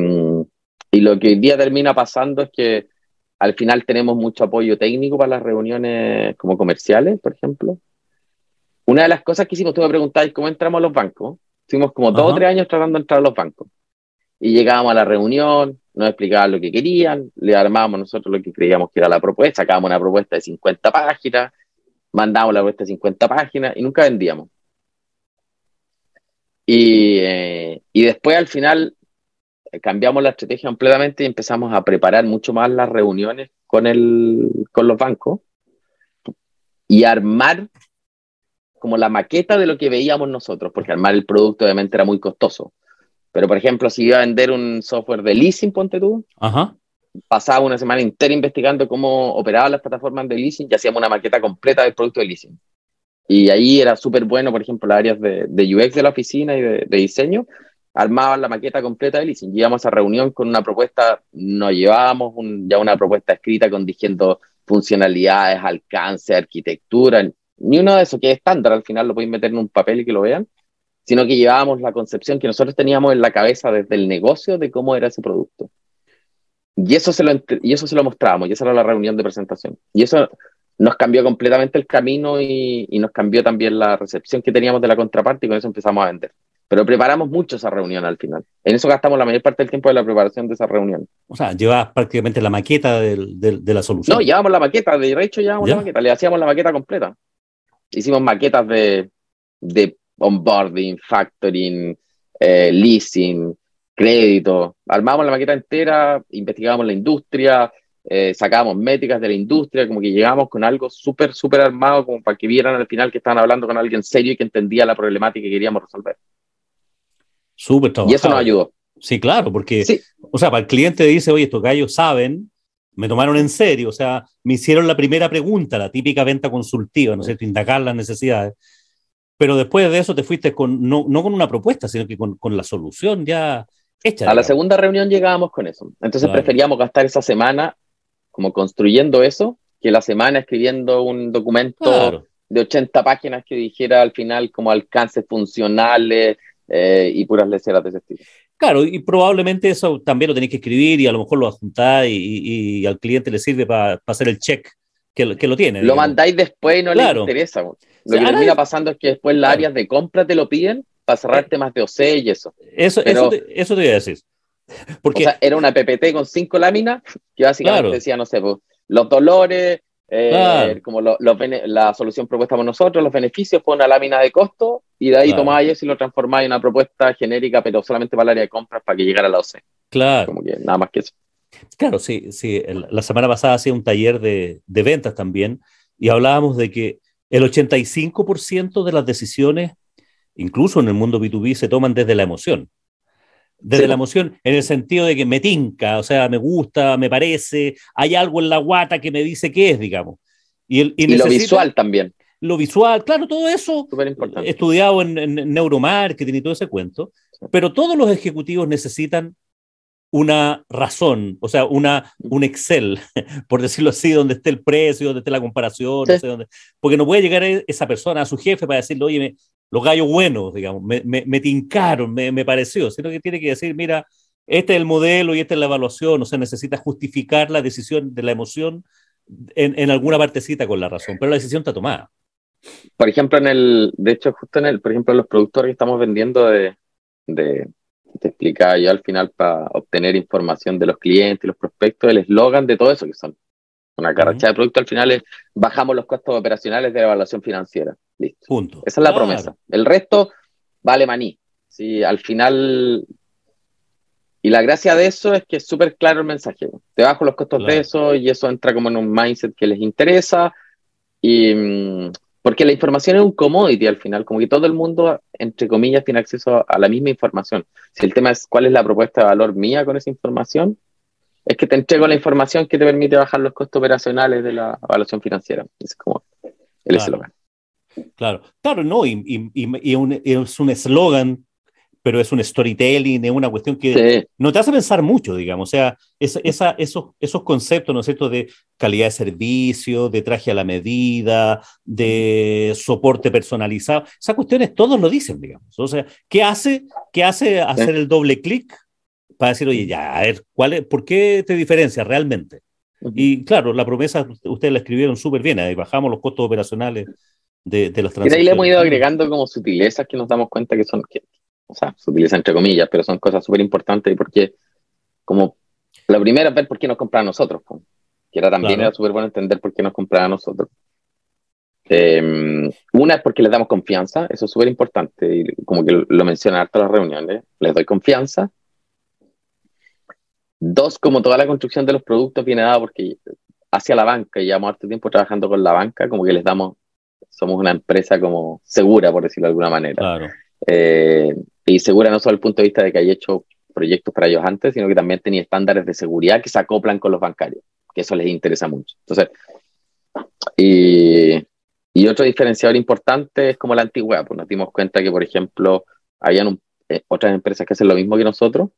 S2: y, lo que hoy día termina pasando es que al final tenemos mucho apoyo técnico para las reuniones como comerciales, por ejemplo. Una de las cosas que hicimos, tú me preguntáis cómo entramos a los bancos. Estuvimos como dos o tres años tratando de entrar a los bancos. Y llegábamos a la reunión, nos explicaban lo que querían, le armábamos nosotros lo que creíamos que era la propuesta, sacábamos una propuesta de 50 páginas, mandábamos la de 50 páginas y nunca vendíamos. Y, eh, y después al final cambiamos la estrategia completamente y empezamos a preparar mucho más las reuniones con, el, con los bancos y armar como la maqueta de lo que veíamos nosotros, porque armar el producto obviamente era muy costoso. Pero, por ejemplo, si iba a vender un software de leasing, ponte tú,
S1: Ajá
S2: pasaba una semana entera investigando cómo operaban las plataformas de leasing y hacíamos una maqueta completa del producto de leasing. Y ahí era súper bueno, por ejemplo, las áreas de, UX de la oficina y de, diseño, armaban la maqueta completa de leasing. Llegamos a reunión con una propuesta, nos llevábamos ya una propuesta escrita con diciendo funcionalidades, alcance, arquitectura, ni uno de esos que es estándar, al final lo podéis meter en un papel y que lo vean, sino que llevábamos la concepción que nosotros teníamos en la cabeza desde el negocio de cómo era ese producto. Y eso, se lo, y eso se lo mostrábamos, y esa era la reunión de presentación. Y eso nos cambió completamente el camino y, y, nos cambió también la recepción que teníamos de la contraparte y con eso empezamos a vender. Pero preparamos mucho esa reunión al final. En eso gastamos la mayor parte del tiempo de la preparación de esa reunión.
S1: O sea, llevabas prácticamente la maqueta de, de, de la solución.
S2: No, llevábamos la maqueta, de hecho llevábamos ¿Ya? la maqueta, le hacíamos la maqueta completa. Hicimos maquetas de, de onboarding, factoring, eh, leasing, crédito, armábamos la maqueta entera, investigábamos la industria, eh, sacábamos métricas de la industria, como que llegamos con algo súper, súper armado, como para que vieran al final que estaban hablando con alguien serio y que entendía la problemática que queríamos resolver.
S1: Súper
S2: Y eso nos ayudó.
S1: Sí, claro, porque, sí. o sea, para el cliente dice, oye, estos gallos saben, me tomaron en serio, o sea, me hicieron la primera pregunta, la típica venta consultiva, ¿no es cierto? Indagar las necesidades. Pero después de eso te fuiste con, no, no con una propuesta, sino que con, con la solución ya
S2: A la segunda reunión llegábamos con eso. Entonces claro. preferíamos gastar esa semana como construyendo eso, que la semana escribiendo un documento claro. de 80 páginas que dijera al final como alcances funcionales eh, y puras leceras de ese estilo.
S1: Claro, y probablemente eso también lo tenéis que escribir y a lo mejor lo adjuntáis y, y, al cliente le sirve para hacer el check que, que lo tiene.
S2: Lo mandáis después y no le interesa. Lo que termina pasando es que después las áreas de compra te lo piden para cerrar temas de OC y eso.
S1: Eso, eso, te, eso te voy a decir.
S2: Porque, o sea, era una PPT con cinco láminas que básicamente decía, no sé, pues, los dolores, eh, como lo, la solución propuesta por nosotros, los beneficios fue una lámina de costo y de ahí claro. tomáis eso y lo transformáis en una propuesta genérica, pero solamente para el área de compras para que llegara a la OC.
S1: Claro.
S2: Como que nada más que eso.
S1: Claro, sí, sí. La semana pasada hacía un taller de, de ventas también y hablábamos de que el 85% de las decisiones, incluso en el mundo B2B, se toman desde la emoción desde sí. la emoción, en el sentido de que me tinca, o sea, me gusta, me parece, hay algo en la guata que me dice qué es, digamos.
S2: Y, el, y, y lo visual también.
S1: Lo visual, claro, todo eso estudiado en, en, neuromarketing y todo ese cuento, sí. pero todos los ejecutivos necesitan una razón, o sea, una, un Excel, *laughs* por decirlo así, donde esté el precio, donde esté la comparación, sí. no sé dónde, porque no puede llegar esa persona a su jefe para decirle, oye, me, los gallos buenos, digamos, me, me, me tincaron, me, me, pareció, sino que tiene que decir, mira, este es el modelo y esta es la evaluación, o sea, necesita justificar la decisión de la emoción en, en, alguna partecita con la razón, pero la decisión está tomada.
S2: Por ejemplo, en el, de hecho, justo en el, por ejemplo, los productores que estamos vendiendo de, de te explicaba yo al final para obtener información de los clientes los prospectos, el eslogan de todo eso que son una carracha uh -huh. de producto al final es bajamos los costos operacionales de la evaluación financiera. Listo.
S1: Punto.
S2: Esa es la claro. promesa. El resto vale maní. Sí, al final. Y la gracia de eso es que es súper claro el mensaje. Te bajo los costos claro. de eso y eso entra como en un mindset que les interesa. Y mm, porque la información es un commodity al final, como que todo el mundo, entre comillas, tiene acceso a la misma información. Si el tema es cuál es la propuesta de valor mía con esa información, es que te entrego la información que te permite bajar los costos operacionales de la evaluación financiera. Es como el eslogan.
S1: Claro. claro, claro, no, y, y, y un, es un eslogan, pero es un storytelling, es una cuestión que sí. no te hace pensar mucho, digamos. O sea, es, esa, esos, esos conceptos, ¿no es cierto?, de calidad de servicio, de traje a la medida, de soporte personalizado, esas cuestiones todos lo dicen, digamos. O sea, ¿qué hace, qué hace hacer el doble clic para decir, oye, ya, a ver, ¿cuál es, ¿por qué te diferencia realmente? Y claro, la promesa ustedes la escribieron súper bien, ahí bajamos los costos operacionales de, de las transacciones.
S2: Y ahí le hemos ido agregando como sutilezas que nos damos cuenta que son, que, o sea, sutilezas entre comillas, pero son cosas súper importantes y porque, como, la primera es ver por qué nos compran a nosotros, pues, que era también claro. era súper bueno entender por qué nos compran a nosotros. Eh, una es porque les damos confianza, eso es súper importante, y como que lo mencionan harto en las reuniones, les doy confianza, Dos, como toda la construcción de los productos viene dada porque hacia la banca, y llevamos harto tiempo trabajando con la banca, como que les damos, somos una empresa como segura, por decirlo de alguna manera.
S1: Claro.
S2: Eh, y segura no solo el punto de vista de que haya hecho proyectos para ellos antes, sino que también tenía estándares de seguridad que se acoplan con los bancarios, que eso les interesa mucho. Entonces, y, y otro diferenciador importante es como la antigüedad, pues nos dimos cuenta que, por ejemplo, habían eh, otras empresas que hacen lo mismo que nosotros,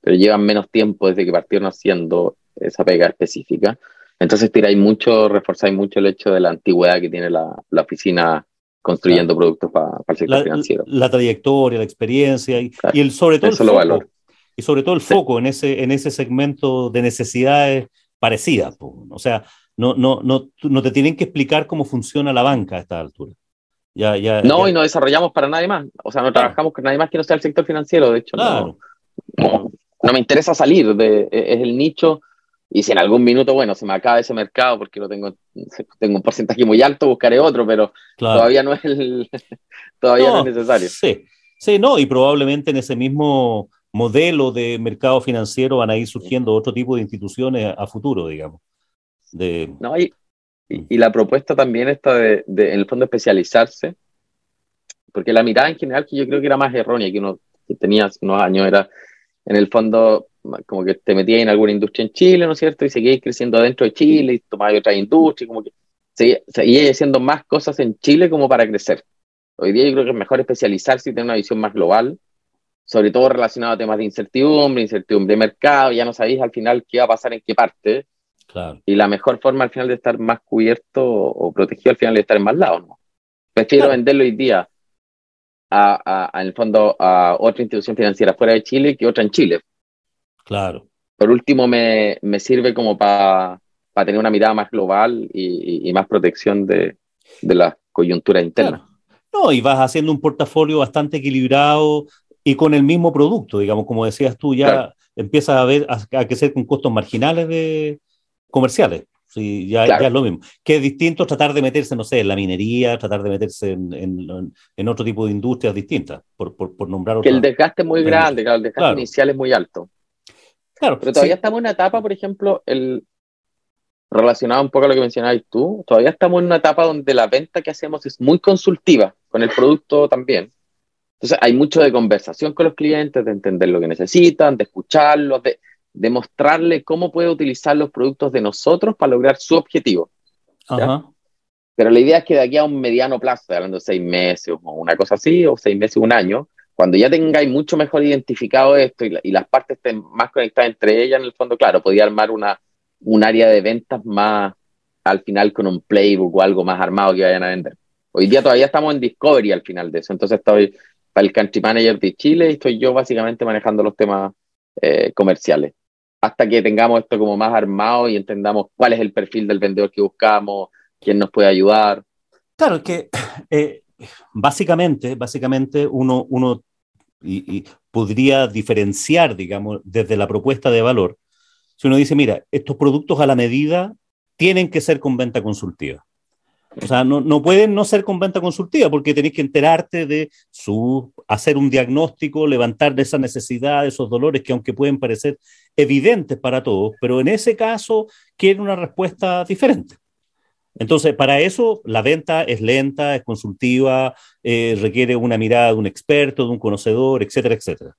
S2: pero llevan menos tiempo desde que partieron haciendo esa pega específica. Entonces tiráis mucho, reforzáis mucho el hecho de la antigüedad que tiene la, la oficina construyendo claro. productos para, el sector
S1: la,
S2: financiero.
S1: La trayectoria, la experiencia y, claro. y el, sobre todo
S2: Eso
S1: el
S2: foco,
S1: valor. Y sobre todo el sí. foco en ese, en ese segmento de necesidades parecidas. O sea, no, no, no, no te tienen que explicar cómo funciona la banca a esta altura.
S2: Ya, ya, no, ya. y no desarrollamos para nadie más. O sea, no trabajamos con nadie más que no sea el sector financiero, de hecho.
S1: Claro.
S2: No, no, no me interesa salir, de, e, es el nicho, y si en algún minuto, bueno, se me acaba ese mercado porque lo tengo, tengo un porcentaje muy alto, buscaré otro, pero claro. todavía no es el, *laughs* todavía no, no, es necesario.
S1: Sí, sí, no, y probablemente en ese mismo modelo de mercado financiero van a ir surgiendo otro tipo de instituciones a futuro, digamos. De...
S2: No, y, y, y la propuesta también está de, de, en el fondo, especializarse, porque la mirada en general que yo creo que era más errónea, que uno que tenía hace unos años, era en el fondo como que te metías en alguna industria en Chile, ¿no es cierto? Y seguías creciendo dentro de Chile y tomabas otra industria, como que seguías haciendo más cosas en Chile como para crecer. Hoy día yo creo que es mejor especializarse y tener una visión más global, sobre todo relacionado a temas de incertidumbre, incertidumbre de mercado, ya no sabéis al final qué va a pasar en qué parte.
S1: Claro.
S2: Y la mejor forma al final de estar más cubierto o protegido al final de estar en más lados, ¿no? Prefiero claro. venderlo hoy día a, en el fondo a otra institución financiera fuera de Chile que otra en Chile.
S1: Claro.
S2: Por último, me, me sirve como para tener una mirada más global y, y, más protección de, de la coyuntura interna.
S1: No, y vas haciendo un portafolio bastante equilibrado y con el mismo producto, digamos, como decías tú, ya empiezas a ver a, a crecer con costos marginales de comerciales. Sí, ya, ya, es lo mismo. Que es distinto tratar de meterse, no sé, en la minería, tratar de meterse en, en, en otro tipo de industrias distintas, por, por, por nombrar
S2: Que el desgaste es muy grande, claro, el desgaste inicial es muy alto. Claro. Pero todavía estamos en una etapa, por ejemplo, el, relacionado un poco a lo que mencionabas tú, todavía estamos en una etapa donde la venta que hacemos es muy consultiva, con el producto también. Entonces hay mucho de conversación con los clientes, de entender lo que necesitan, de escucharlos, de demostrarle cómo puede utilizar los productos de nosotros para lograr su objetivo. Pero la idea es que de aquí a un mediano plazo, hablando de seis meses o una cosa así, o seis meses, un año, cuando ya tengáis mucho mejor identificado esto y, las partes estén más conectadas entre ellas, en el fondo, claro, podía armar una, un área de ventas más al final con un playbook o algo más armado que vayan a vender. Hoy día todavía estamos en Discovery al final de eso, entonces estoy para el Country Manager de Chile y estoy yo básicamente manejando los temas eh, comerciales hasta que tengamos esto como más armado y entendamos cuál es el perfil del vendedor que buscamos, quién nos puede ayudar.
S1: Claro, que eh, básicamente, básicamente uno, uno y, podría diferenciar, digamos, desde la propuesta de valor. Si uno dice, mira, estos productos a la medida tienen que ser con venta consultiva. O sea, no, no, pueden no ser con venta consultiva porque tenéis que enterarte de su, hacer un diagnóstico, levantar de esa necesidad, de esos dolores que aunque pueden parecer evidentes para todos, pero en ese caso quieren una respuesta diferente. Entonces, para eso la venta es lenta, es consultiva, eh, requiere una mirada de un experto, de un conocedor, etcétera, etcétera.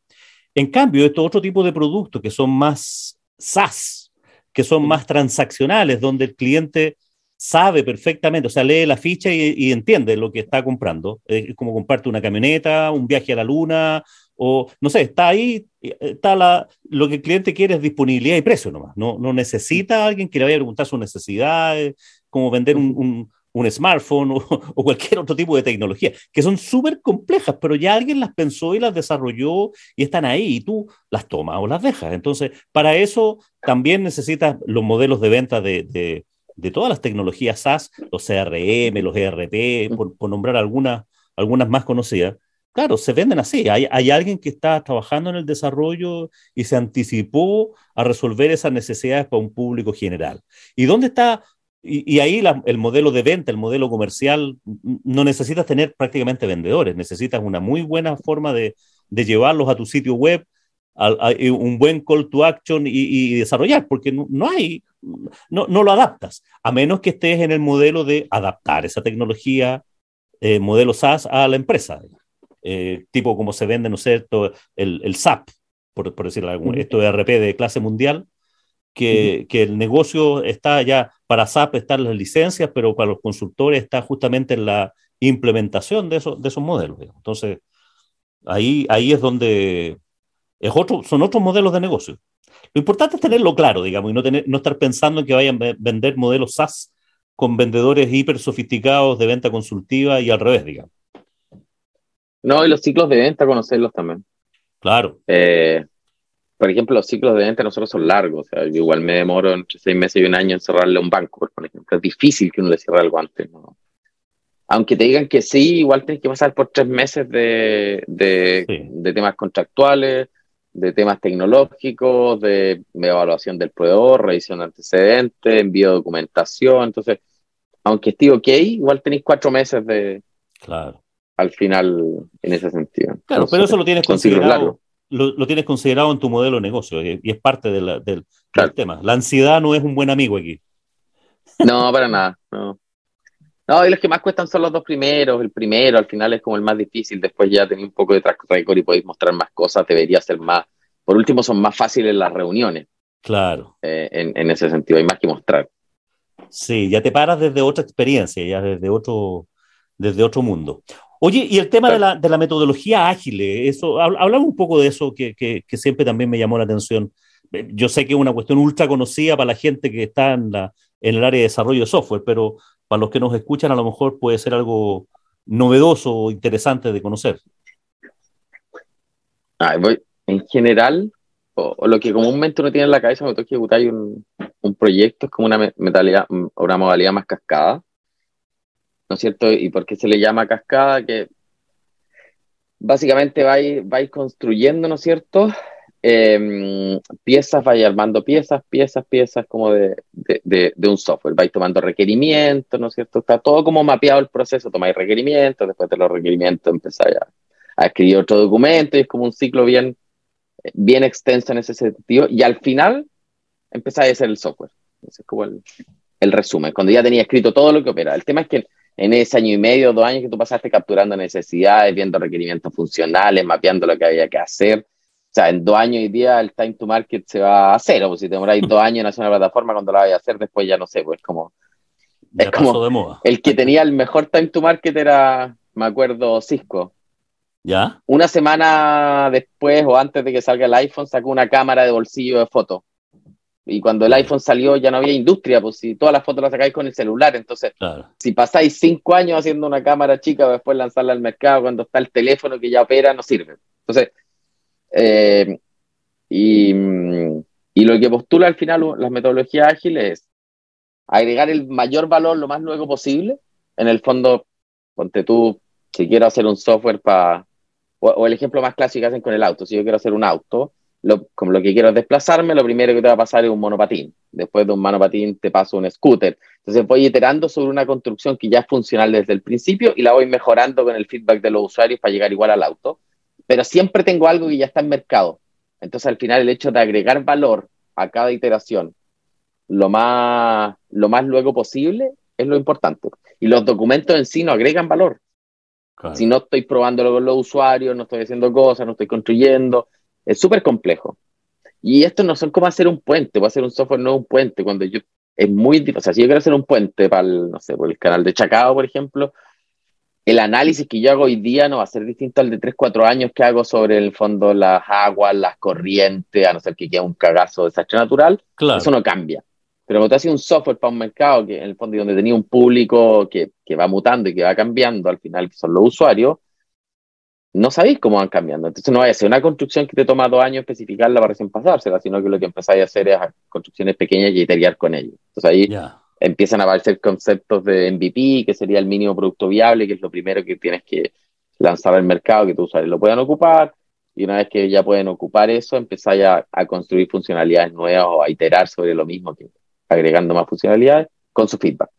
S1: En cambio, estos otro tipo de productos que son más SaaS, que son más transaccionales, donde el cliente sabe perfectamente, o sea, lee la ficha y, entiende lo que está comprando. Es como comparte una camioneta, un viaje a la luna, o no sé, está ahí, está la, lo que el cliente quiere es disponibilidad y precio nomás. No, no necesita a alguien que le vaya a preguntar sus necesidades, como vender un, un, smartphone *laughs* o, cualquier otro tipo de tecnología, que son súper complejas, pero ya alguien las pensó y las desarrolló y están ahí y tú las tomas o las dejas. Entonces, para eso también necesitas los modelos de venta de de todas las tecnologías SaaS, los CRM, los ERP, por, nombrar algunas, algunas más conocidas, claro, se venden así. Hay, alguien que está trabajando en el desarrollo y se anticipó a resolver esas necesidades para un público general. ¿Y dónde está? Y, ahí el modelo de venta, el modelo comercial, no necesitas tener prácticamente vendedores, necesitas una muy buena forma de, de llevarlos a tu sitio web, un buen call to action y, desarrollar, porque no, no hay no, no, lo adaptas, a menos que estés en el modelo de adaptar esa tecnología, eh, modelo SaaS, a la empresa. Eh, tipo como se vende, ¿no es cierto?, el, el SAP, por, por decirlo algo, esto de RP de clase mundial, que, que, el negocio está ya, para SAP están las licencias, pero para los consultores está justamente en la implementación de, eso, de esos modelos. Entonces, ahí, ahí es donde es otro, son otros modelos de negocio. Lo importante es tenerlo claro, digamos, y no, tener, no estar pensando en que vayan a vender modelos SaaS con vendedores hiper sofisticados de venta consultiva y al revés, digamos.
S2: No, y los ciclos de venta, conocerlos también.
S1: Claro.
S2: Eh, por ejemplo, los ciclos de venta nosotros son largos. O sea, yo igual me demoro entre seis meses y un año en cerrarle un banco, por ejemplo. Es difícil que uno le cierre algo antes. ¿no? Aunque te digan que sí, igual tienes que pasar por tres meses de, de, de temas contractuales, de temas tecnológicos, de, evaluación del proveedor, revisión de antecedentes, envío de documentación. Entonces, aunque esté ok, igual tenéis cuatro meses de.
S1: Claro.
S2: Al final, en ese sentido.
S1: Claro, pero eso lo tienes considerado. Lo, tienes considerado en tu modelo de negocio y, es parte del, del, tema. La ansiedad no es un buen amigo aquí.
S2: No, para nada. No. No, y los que más cuestan son los dos primeros. El primero al final es como el más difícil. Después ya tenéis un poco de track record y podéis mostrar más cosas. Debería ser más. Por último, son más fáciles las reuniones.
S1: Claro.
S2: Eh, en, ese sentido, hay más que mostrar.
S1: Sí, ya te paras desde otra experiencia, ya desde otro, desde otro mundo. Oye, y el tema de, la, de la metodología ágil, eso, hablaba un poco de eso que, que, que, siempre también me llamó la atención. Eh, yo sé que es una cuestión ultra conocida para la gente que está en, la, en el área de desarrollo de software, pero para los que nos escuchan a lo mejor puede ser algo novedoso o interesante de conocer.
S2: Ah, en general, o, lo que comúnmente uno tiene en la cabeza cuando que ejecutar un, un proyecto es como una, metalidad, una modalidad más cascada, ¿no es cierto? ¿Y por qué se le llama cascada? Que básicamente vais, vais construyendo, ¿no es cierto? Em, piezas, vais armando piezas, piezas, piezas como de, de, un software, vais tomando requerimientos, ¿no es cierto? Está todo como mapeado el proceso, tomáis requerimientos, después de los requerimientos empezáis a, escribir otro documento y es como un ciclo bien, bien extenso en ese sentido y al final empezáis a hacer el software. Ese es como el resumen, cuando ya tenía escrito todo lo que opera. El tema es que en ese año y medio, dos años que tú pasaste capturando necesidades, viendo requerimientos funcionales, mapeando lo que había que hacer, o sea, en dos años y día el time to market se va a cero. Pues si te demoráis dos años en hacer una plataforma, cuando la vayas a hacer, después ya no sé, pues como. es como. De moda. El que tenía el mejor time to market era, me acuerdo, Cisco.
S1: ¿Ya?
S2: Una semana después o antes de que salga el iPhone, sacó una cámara de bolsillo de fotos. Y cuando el iPhone salió ya no había industria, pues si todas las fotos las sacáis con el celular, entonces si pasáis cinco años haciendo una cámara chica, después lanzarla al mercado cuando está el teléfono que ya opera, no sirve. Entonces, eh, y, y, lo que postula al final las metodologías ágiles es agregar el mayor valor lo más luego posible. En el fondo, ponte tú, si quiero hacer un software para, o, el ejemplo más clásico que hacen con el auto, si yo quiero hacer un auto, lo, como lo que quiero es desplazarme, lo primero que te va a pasar es un monopatín. Después de un monopatín te paso un scooter. Entonces voy iterando sobre una construcción que ya es funcional desde el principio y la voy mejorando con el feedback de los usuarios para llegar igual al auto pero siempre tengo algo que ya está en mercado. Entonces, al final, el hecho de agregar valor a cada iteración lo más, lo más luego posible es lo importante. Y los documentos en sí no agregan valor. Si no estoy probándolo con los usuarios, no estoy haciendo cosas, no estoy construyendo, es súper complejo. Y esto no son como hacer un puente, o hacer un software no un puente, cuando yo es muy o sea, si yo quiero hacer un puente para el, no sé, por el canal de Chacao, por ejemplo, el análisis que yo hago hoy día no va a ser distinto al de 3, 4 años que hago sobre el fondo las aguas, las corrientes, a no ser que quede un cagazo de desastre natural. Eso no cambia. Pero cuando tú haces un software para un mercado que en el fondo donde tenía un público que, que, va mutando y que va cambiando, al final que son los usuarios, no sabéis cómo van cambiando. Entonces no vaya a ser una construcción que te toma dos años especificarla para recién pasársela, sino que lo que empezáis a hacer es construcciones pequeñas y iterar con ellos. Entonces ahí empiezan a aparecer conceptos de MVP, que sería el mínimo producto viable, que es lo primero que tienes que lanzar al mercado, que tus usuarios lo puedan ocupar, y una vez que ya pueden ocupar eso, empezáis a, a, construir funcionalidades nuevas o a iterar sobre lo mismo, que, agregando más funcionalidades con su feedback.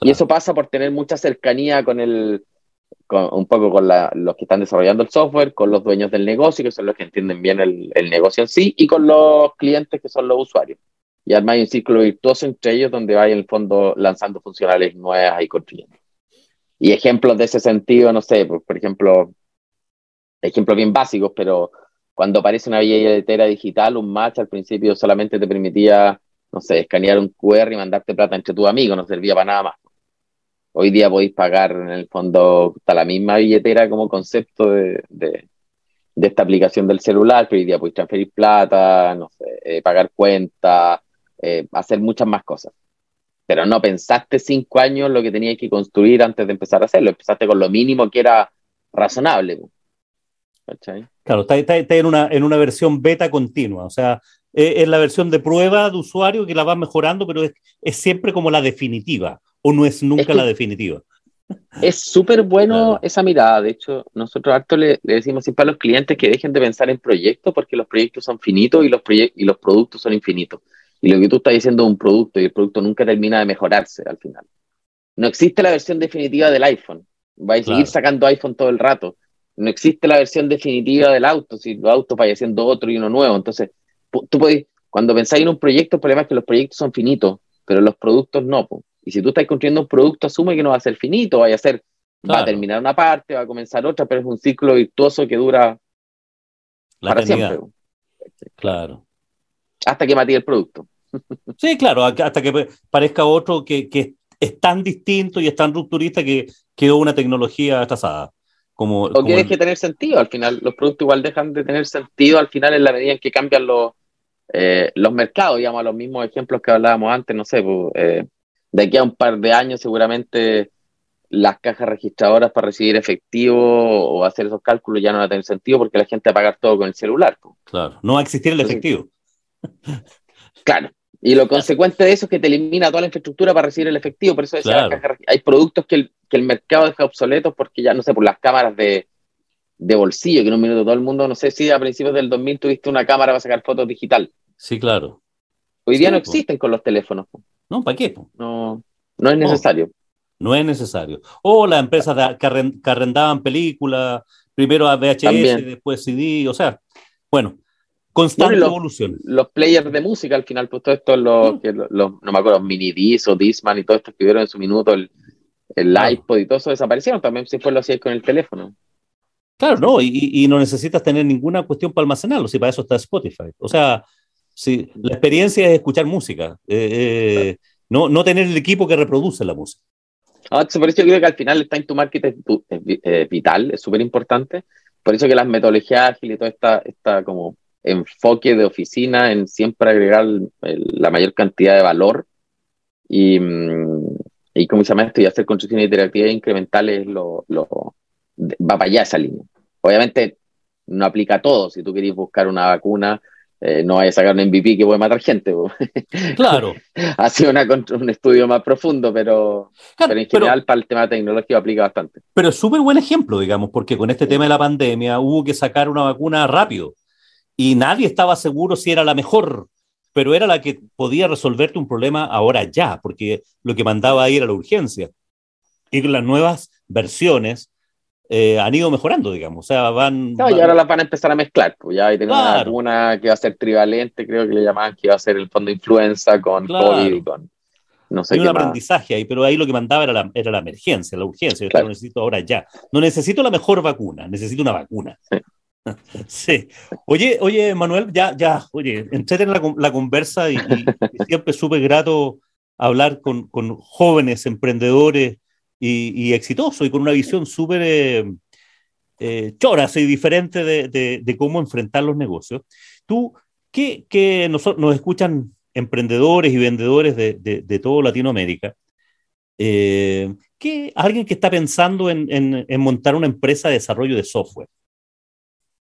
S2: Y eso pasa por tener mucha cercanía con el, con, un poco con la, los que están desarrollando el software, con los dueños del negocio, que son los que entienden bien el, el negocio en sí, y con los clientes, que son los usuarios y armáis un círculo virtuoso entre ellos donde vais en el fondo lanzando funcionales nuevas y construyendo. Y ejemplos de ese sentido, no sé, por, por ejemplo, ejemplos bien básicos, pero cuando aparece una billetera digital, un match al principio solamente te permitía, no sé, escanear un QR y mandarte plata entre tus amigos, no servía para nada más. Hoy día podéis pagar en el fondo hasta la misma billetera como concepto de, de, esta aplicación del celular, pero hoy día podéis transferir plata, no sé, eh, pagar cuentas, eh, hacer muchas más cosas. Pero no pensaste cinco años lo que tenías que construir antes de empezar a hacerlo. Empezaste con lo mínimo que era razonable.
S1: Claro, está, en, una, en una versión beta continua. O sea, es, la versión de prueba de usuario que la va mejorando, pero es, es siempre como la definitiva. O no es nunca la definitiva.
S2: Es súper bueno esa mirada. De hecho, nosotros harto le, le, decimos siempre a los clientes que dejen de pensar en proyectos porque los proyectos son finitos y los, y los productos son infinitos. Y lo que tú estás diciendo es un producto y el producto nunca termina de mejorarse al final. No existe la versión definitiva del iPhone. Vais a seguir sacando iPhone todo el rato. No existe la versión definitiva del auto, si los autos vayan siendo otro y uno nuevo. Entonces, tú puedes, cuando pensáis en un proyecto, el problema es que los proyectos son finitos, pero los productos no. Y si tú estás construyendo un producto, asume que no va a ser finito, vaya a ser, va a terminar una parte, va a comenzar otra, pero es un ciclo virtuoso que dura para siempre.
S1: Claro
S2: hasta que mate el producto. *laughs*
S1: Sí, claro, hasta que parezca otro que, que es tan distinto y es tan rupturista que quedó una tecnología atrasada. Como,
S2: o que deje de tener sentido al final. Los productos igual dejan de tener sentido al final en la medida en que cambian los, eh, los mercados, digamos, a los mismos ejemplos que hablábamos antes, no sé, pues, eh, de aquí a un par de años seguramente las cajas registradoras para recibir efectivo o hacer esos cálculos ya no va a tener sentido porque la gente va a pagar todo con el celular.
S1: Claro, no va a existir el efectivo.
S2: Claro, y lo consecuente de eso es que te elimina toda la infraestructura para recibir el efectivo. Por eso hay productos que el, que el, mercado deja obsoletos porque ya, no sé, por las cámaras de, de, bolsillo, que en un minuto todo el mundo, no sé si a principios del 2000 tuviste una cámara para sacar fotos digital.
S1: Sí, claro.
S2: Hoy día no existen con los teléfonos.
S1: No, ¿para qué?
S2: No, no es necesario.
S1: No, es necesario. O las empresas que, arrendaban películas, primero a VHS, después CD, o sea, bueno, constante evolución.
S2: Los players de música, al final, pues todo esto, los, mm. que los, no me acuerdo, Mini Dis o Disman y todo esto que vieron en su minuto, el, el iPod y todo eso desaparecieron también, si fue lo hacías con el teléfono.
S1: Claro, no, y, no necesitas tener ninguna cuestión para almacenarlo, si para eso está Spotify. O sea, si la experiencia es escuchar música, eh, eh, no, no tener el equipo que reproduce la música.
S2: Ah, por eso yo creo que al final el time to market es, eh, vital, es súper importante. Por eso que las metodologías ágiles y todo esta, esta como enfoque de oficina en siempre agregar la mayor cantidad de valor y, mm, y ¿cómo se llama esto? Y hacer construcciones interactivas incrementales lo, lo, va para allá esa línea. Obviamente no aplica a todo. Si tú querías buscar una vacuna, eh, no vayas a sacar un MVP que puede matar gente. *laughs*
S1: Claro. *laughs*
S2: ha sido un estudio más profundo, pero, pero en general para el tema tecnológico aplica bastante.
S1: Pero es súper buen ejemplo, digamos, porque con este tema de la pandemia hubo que sacar una vacuna rápido y nadie estaba seguro si era la mejor, pero era la que podía resolverte un problema ahora ya, porque lo que mandaba ahí era la urgencia. Y las nuevas versiones eh, han ido mejorando, digamos. O sea, van.
S2: No, y ahora las van a empezar a mezclar. Pues ya hay una que va a ser trivalente, creo que le llamaban que iba a ser el fondo de influenza con COVID y con.
S1: No sé hay un aprendizaje ahí, pero ahí lo que mandaba era la, era la emergencia, la urgencia. Yo lo necesito ahora ya. No necesito la mejor vacuna, necesito una vacuna. Sí. *laughs* Oye, oye, Manuel, ya, ya, oye, entré en la, conversa y, siempre es súper grato hablar con, con, jóvenes emprendedores y, exitosos y con una visión súper eh, eh y diferente de, de, cómo enfrentar los negocios. Tú, que, que nos, nos, escuchan emprendedores y vendedores de, de toda Latinoamérica, eh, que alguien que está pensando en, en, en montar una empresa de desarrollo de software,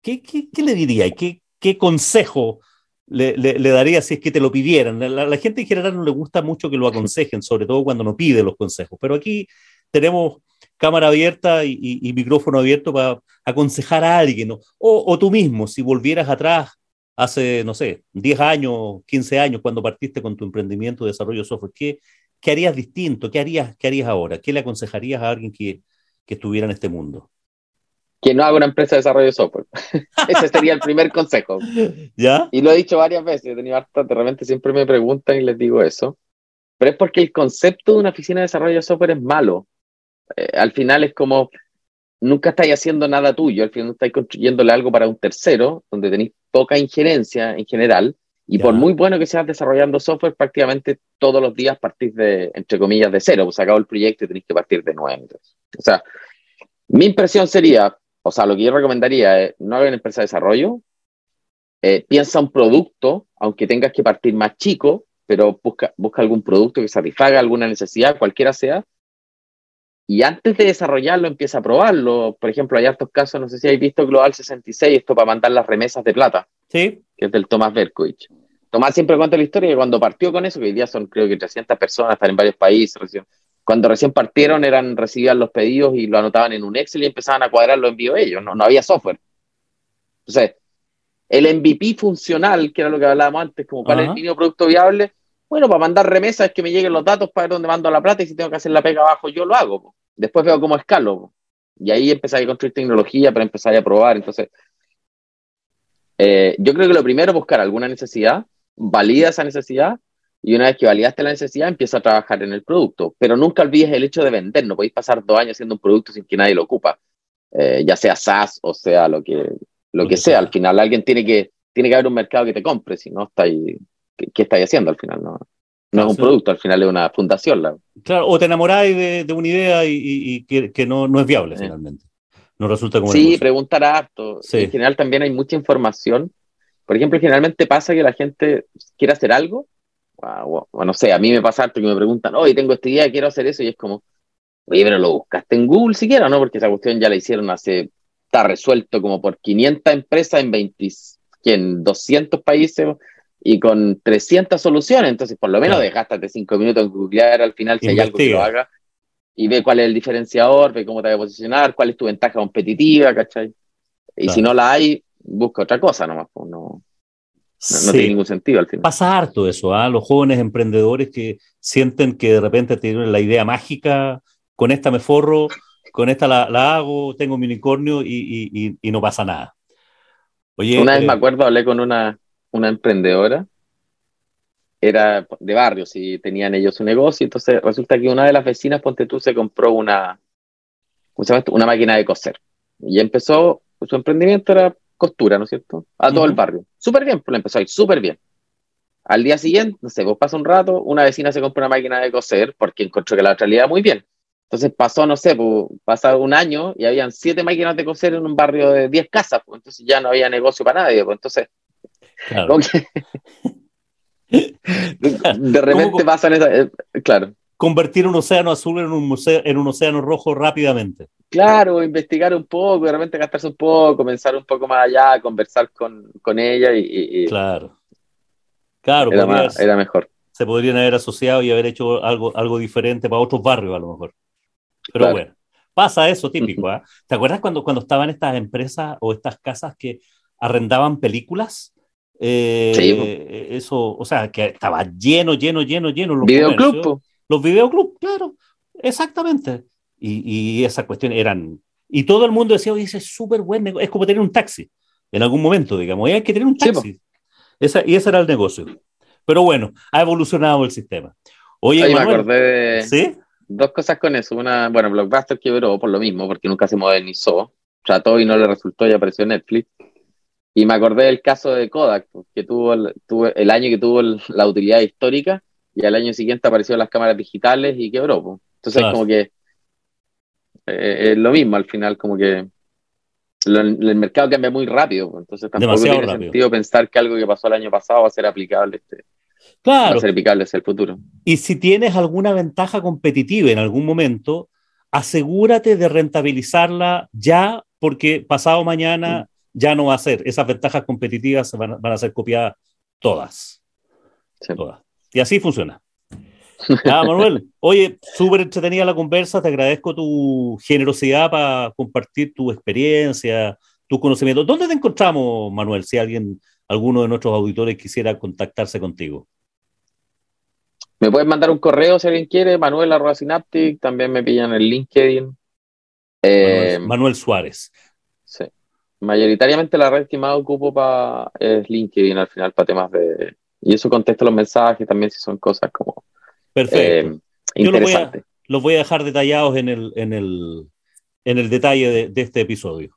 S1: ¿qué, qué, le diría y qué, qué consejo le, le, daría si es que te lo pidieran? La, la, gente en general no le gusta mucho que lo aconsejen, sobre todo cuando no pide los consejos, pero aquí tenemos cámara abierta y, y, micrófono abierto para aconsejar a alguien, o, o, tú mismo, si volvieras atrás hace, no sé, 10 años, 15 años, cuando partiste con tu emprendimiento de desarrollo de software, ¿qué, qué harías distinto? ¿Qué harías, qué harías ahora? ¿Qué le aconsejarías a alguien que, que estuviera en este mundo?
S2: que no haga una empresa de desarrollo de software. *laughs* Ese sería el primer consejo.
S1: ¿Ya?
S2: Y lo he dicho varias veces, he tenido harta, de repente siempre me preguntan y les digo eso. Pero es porque el concepto de una oficina de desarrollo de software es malo. Eh, al final es como, nunca estáis haciendo nada tuyo, al final estáis construyéndole algo para un tercero, donde tenéis poca injerencia en general, y por muy bueno que seas desarrollando software, prácticamente todos los días partís de, entre comillas, de cero, pues acabó el proyecto y tenéis que partir de nuevo. O sea, mi impresión sería, o sea, lo que yo recomendaría es no hagan empresa de desarrollo, eh, piensa un producto, aunque tengas que partir más chico, pero busca, busca algún producto que satisfaga alguna necesidad, cualquiera sea, y antes de desarrollarlo empieza a probarlo. Por ejemplo, hay hartos casos, no sé si habéis visto Global 66, esto para mandar las remesas de plata,
S1: sí.
S2: que es del Tomás Berkovich. Tomás siempre cuenta la historia que cuando partió con eso, que hoy día son creo que 300 personas, están en varios países, cuando recién partieron eran recibían los pedidos y lo anotaban en un Excel y empezaban a cuadrar los envíos ellos, no, no había software. Entonces, el MVP funcional, que era lo que hablábamos antes, como para el mínimo producto viable, bueno, para mandar remesas es que me lleguen los datos para ver dónde mando la plata y si tengo que hacer la pega abajo, yo lo hago. Después veo cómo escalo. Y ahí empecé a construir tecnología para empezar a probar. Entonces, eh, yo creo que lo primero es buscar alguna necesidad, valida esa necesidad y una vez que validaste la necesidad, empieza a trabajar en el producto. Pero nunca olvides el hecho de vender. No podéis pasar dos años haciendo un producto sin que nadie lo ocupa. Eh, ya sea SaaS o sea lo que, lo que sea. Al final alguien tiene que, tiene que haber un mercado que te compre. Si no, estáis, ¿qué, estáis haciendo al final? No, no es un producto, al final es una fundación. La...
S1: Claro, o te enamoráis de, de una idea y, y, que, que no, no, es viable finalmente. No resulta como...
S2: Sí, preguntar harto. En general también hay mucha información. Por ejemplo, generalmente pasa que la gente quiere hacer algo bueno, no sé, a mí me pasa harto que me preguntan, hoy tengo esta idea, quiero hacer eso, y es como, Oye, pero lo buscaste en Google siquiera, ¿no? Porque esa cuestión ya la hicieron hace, está resuelto como por 500 empresas en 20, en 200 países y con 300 soluciones. Entonces, por lo menos claro. de 5 minutos en googlear al final si hay algo que lo haga y ve cuál es el diferenciador, ve cómo te va a posicionar, cuál es tu ventaja competitiva, ¿cachai? Y claro. si no la hay, busca otra cosa nomás, pues no, no, sí. no, tiene ningún sentido al final.
S1: Pasa harto eso, ¿ah? ¿eh? los jóvenes emprendedores que sienten que de repente tienen la idea mágica, con esta me forro, con esta la, la hago, tengo mi unicornio y, y, y, no pasa nada.
S2: Oye, una vez eh, me acuerdo, hablé con una, una emprendedora, era de barrio, si tenían ellos su negocio, entonces resulta que una de las vecinas, ponte tú, se compró una, ¿cómo se llama esto? Una máquina de coser. Y empezó, su emprendimiento era costura, ¿no es cierto? A todo uh -huh. el barrio. Súper bien, pues empezó a ir súper bien. Al día siguiente, no sé, vos pasa un rato, una vecina se compró una máquina de coser porque encontró que la otra le iba muy bien. Entonces pasó, no sé, pues, pasó un año y habían siete máquinas de coser en un barrio de 10 casas, pues, entonces ya no había negocio para nadie. Pues, entonces, claro. de repente pasan esas, eh, claro.
S1: Convertir un océano azul en un, museo, en un océano rojo rápidamente.
S2: Claro, investigar un poco, de repente gastarse un poco, pensar un poco más allá, conversar con, con ella y, y,
S1: Claro. Claro,
S2: era, más, era mejor.
S1: Se podrían haber asociado y haber hecho algo, algo diferente para otros barrios a lo mejor. Pero claro. bueno, pasa eso típico. ¿eh? *laughs* ¿Te acuerdas cuando, cuando estaban estas empresas o estas casas que arrendaban películas? Eh, sí, eso, o sea, que estaba lleno, lleno, lleno, lleno.
S2: Los videoclub.
S1: Los videoclubs, claro, exactamente. Y, y esas cuestiones eran. Y todo el mundo decía, oye, ese es súper buen negocio. Es como tener un taxi en algún momento, digamos. Y hay que tener un taxi. Sí, Esa, y ese era el negocio. Pero bueno, ha evolucionado el sistema. Oye,
S2: Oye Manuel, me acordé de...
S1: ¿Sí?
S2: dos cosas con eso. Una, bueno, Blockbuster quebró por lo mismo, porque nunca se modernizó. Trató y no le resultó y apareció Netflix. Y me acordé del caso de Kodak, que tuvo el, tuvo el año que tuvo el, la utilidad histórica y al año siguiente aparecieron las cámaras digitales y quebró. Pues. Entonces, claro. como que eh, es lo mismo al final, como que lo, el mercado cambia muy rápido. Pues. Entonces, tampoco
S1: Demasiado
S2: tiene
S1: rápido.
S2: sentido pensar que algo que pasó el año pasado va a ser aplicable este,
S1: Claro.
S2: va a ser aplicable hacia el futuro.
S1: Y si tienes alguna ventaja competitiva en algún momento, asegúrate de rentabilizarla ya, porque pasado mañana mm. Ya no va a ser. Esas ventajas competitivas van, van a ser copiadas todas.
S2: Sí.
S1: todas. Y así funciona. Ah, *laughs* Manuel, oye, súper entretenida la conversa, te agradezco tu generosidad para compartir tu experiencia, tu conocimiento. ¿Dónde te encontramos, Manuel, si alguien, alguno de nuestros auditores quisiera contactarse contigo?
S2: Me pueden mandar un correo si alguien quiere, Manuel arroba Synaptic, también me pillan en LinkedIn.
S1: Eh, Manuel, Manuel, Suárez.
S2: Mayoritariamente la red que más ocupo pa, es LinkedIn al final para temas de... Y eso contesta los mensajes también si son cosas como...
S1: Perfecto. Eh, Yo los voy, a, los voy, a, dejar detallados en el, en el, en el detalle de, de este episodio.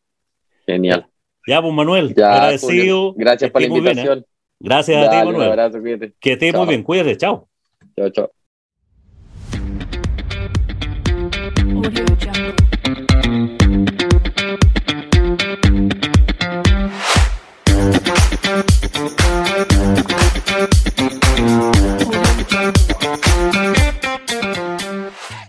S2: Genial.
S1: Ya, pues Manuel, ya, agradecido.
S2: Julio. Gracias por la invitación.
S1: Bien, ¿eh? Gracias Dale, a ti, Manuel.
S2: Un abrazo,
S1: que estés muy bien, cuídate, chao.
S2: Chao, chao.
S3: Audio Jungle.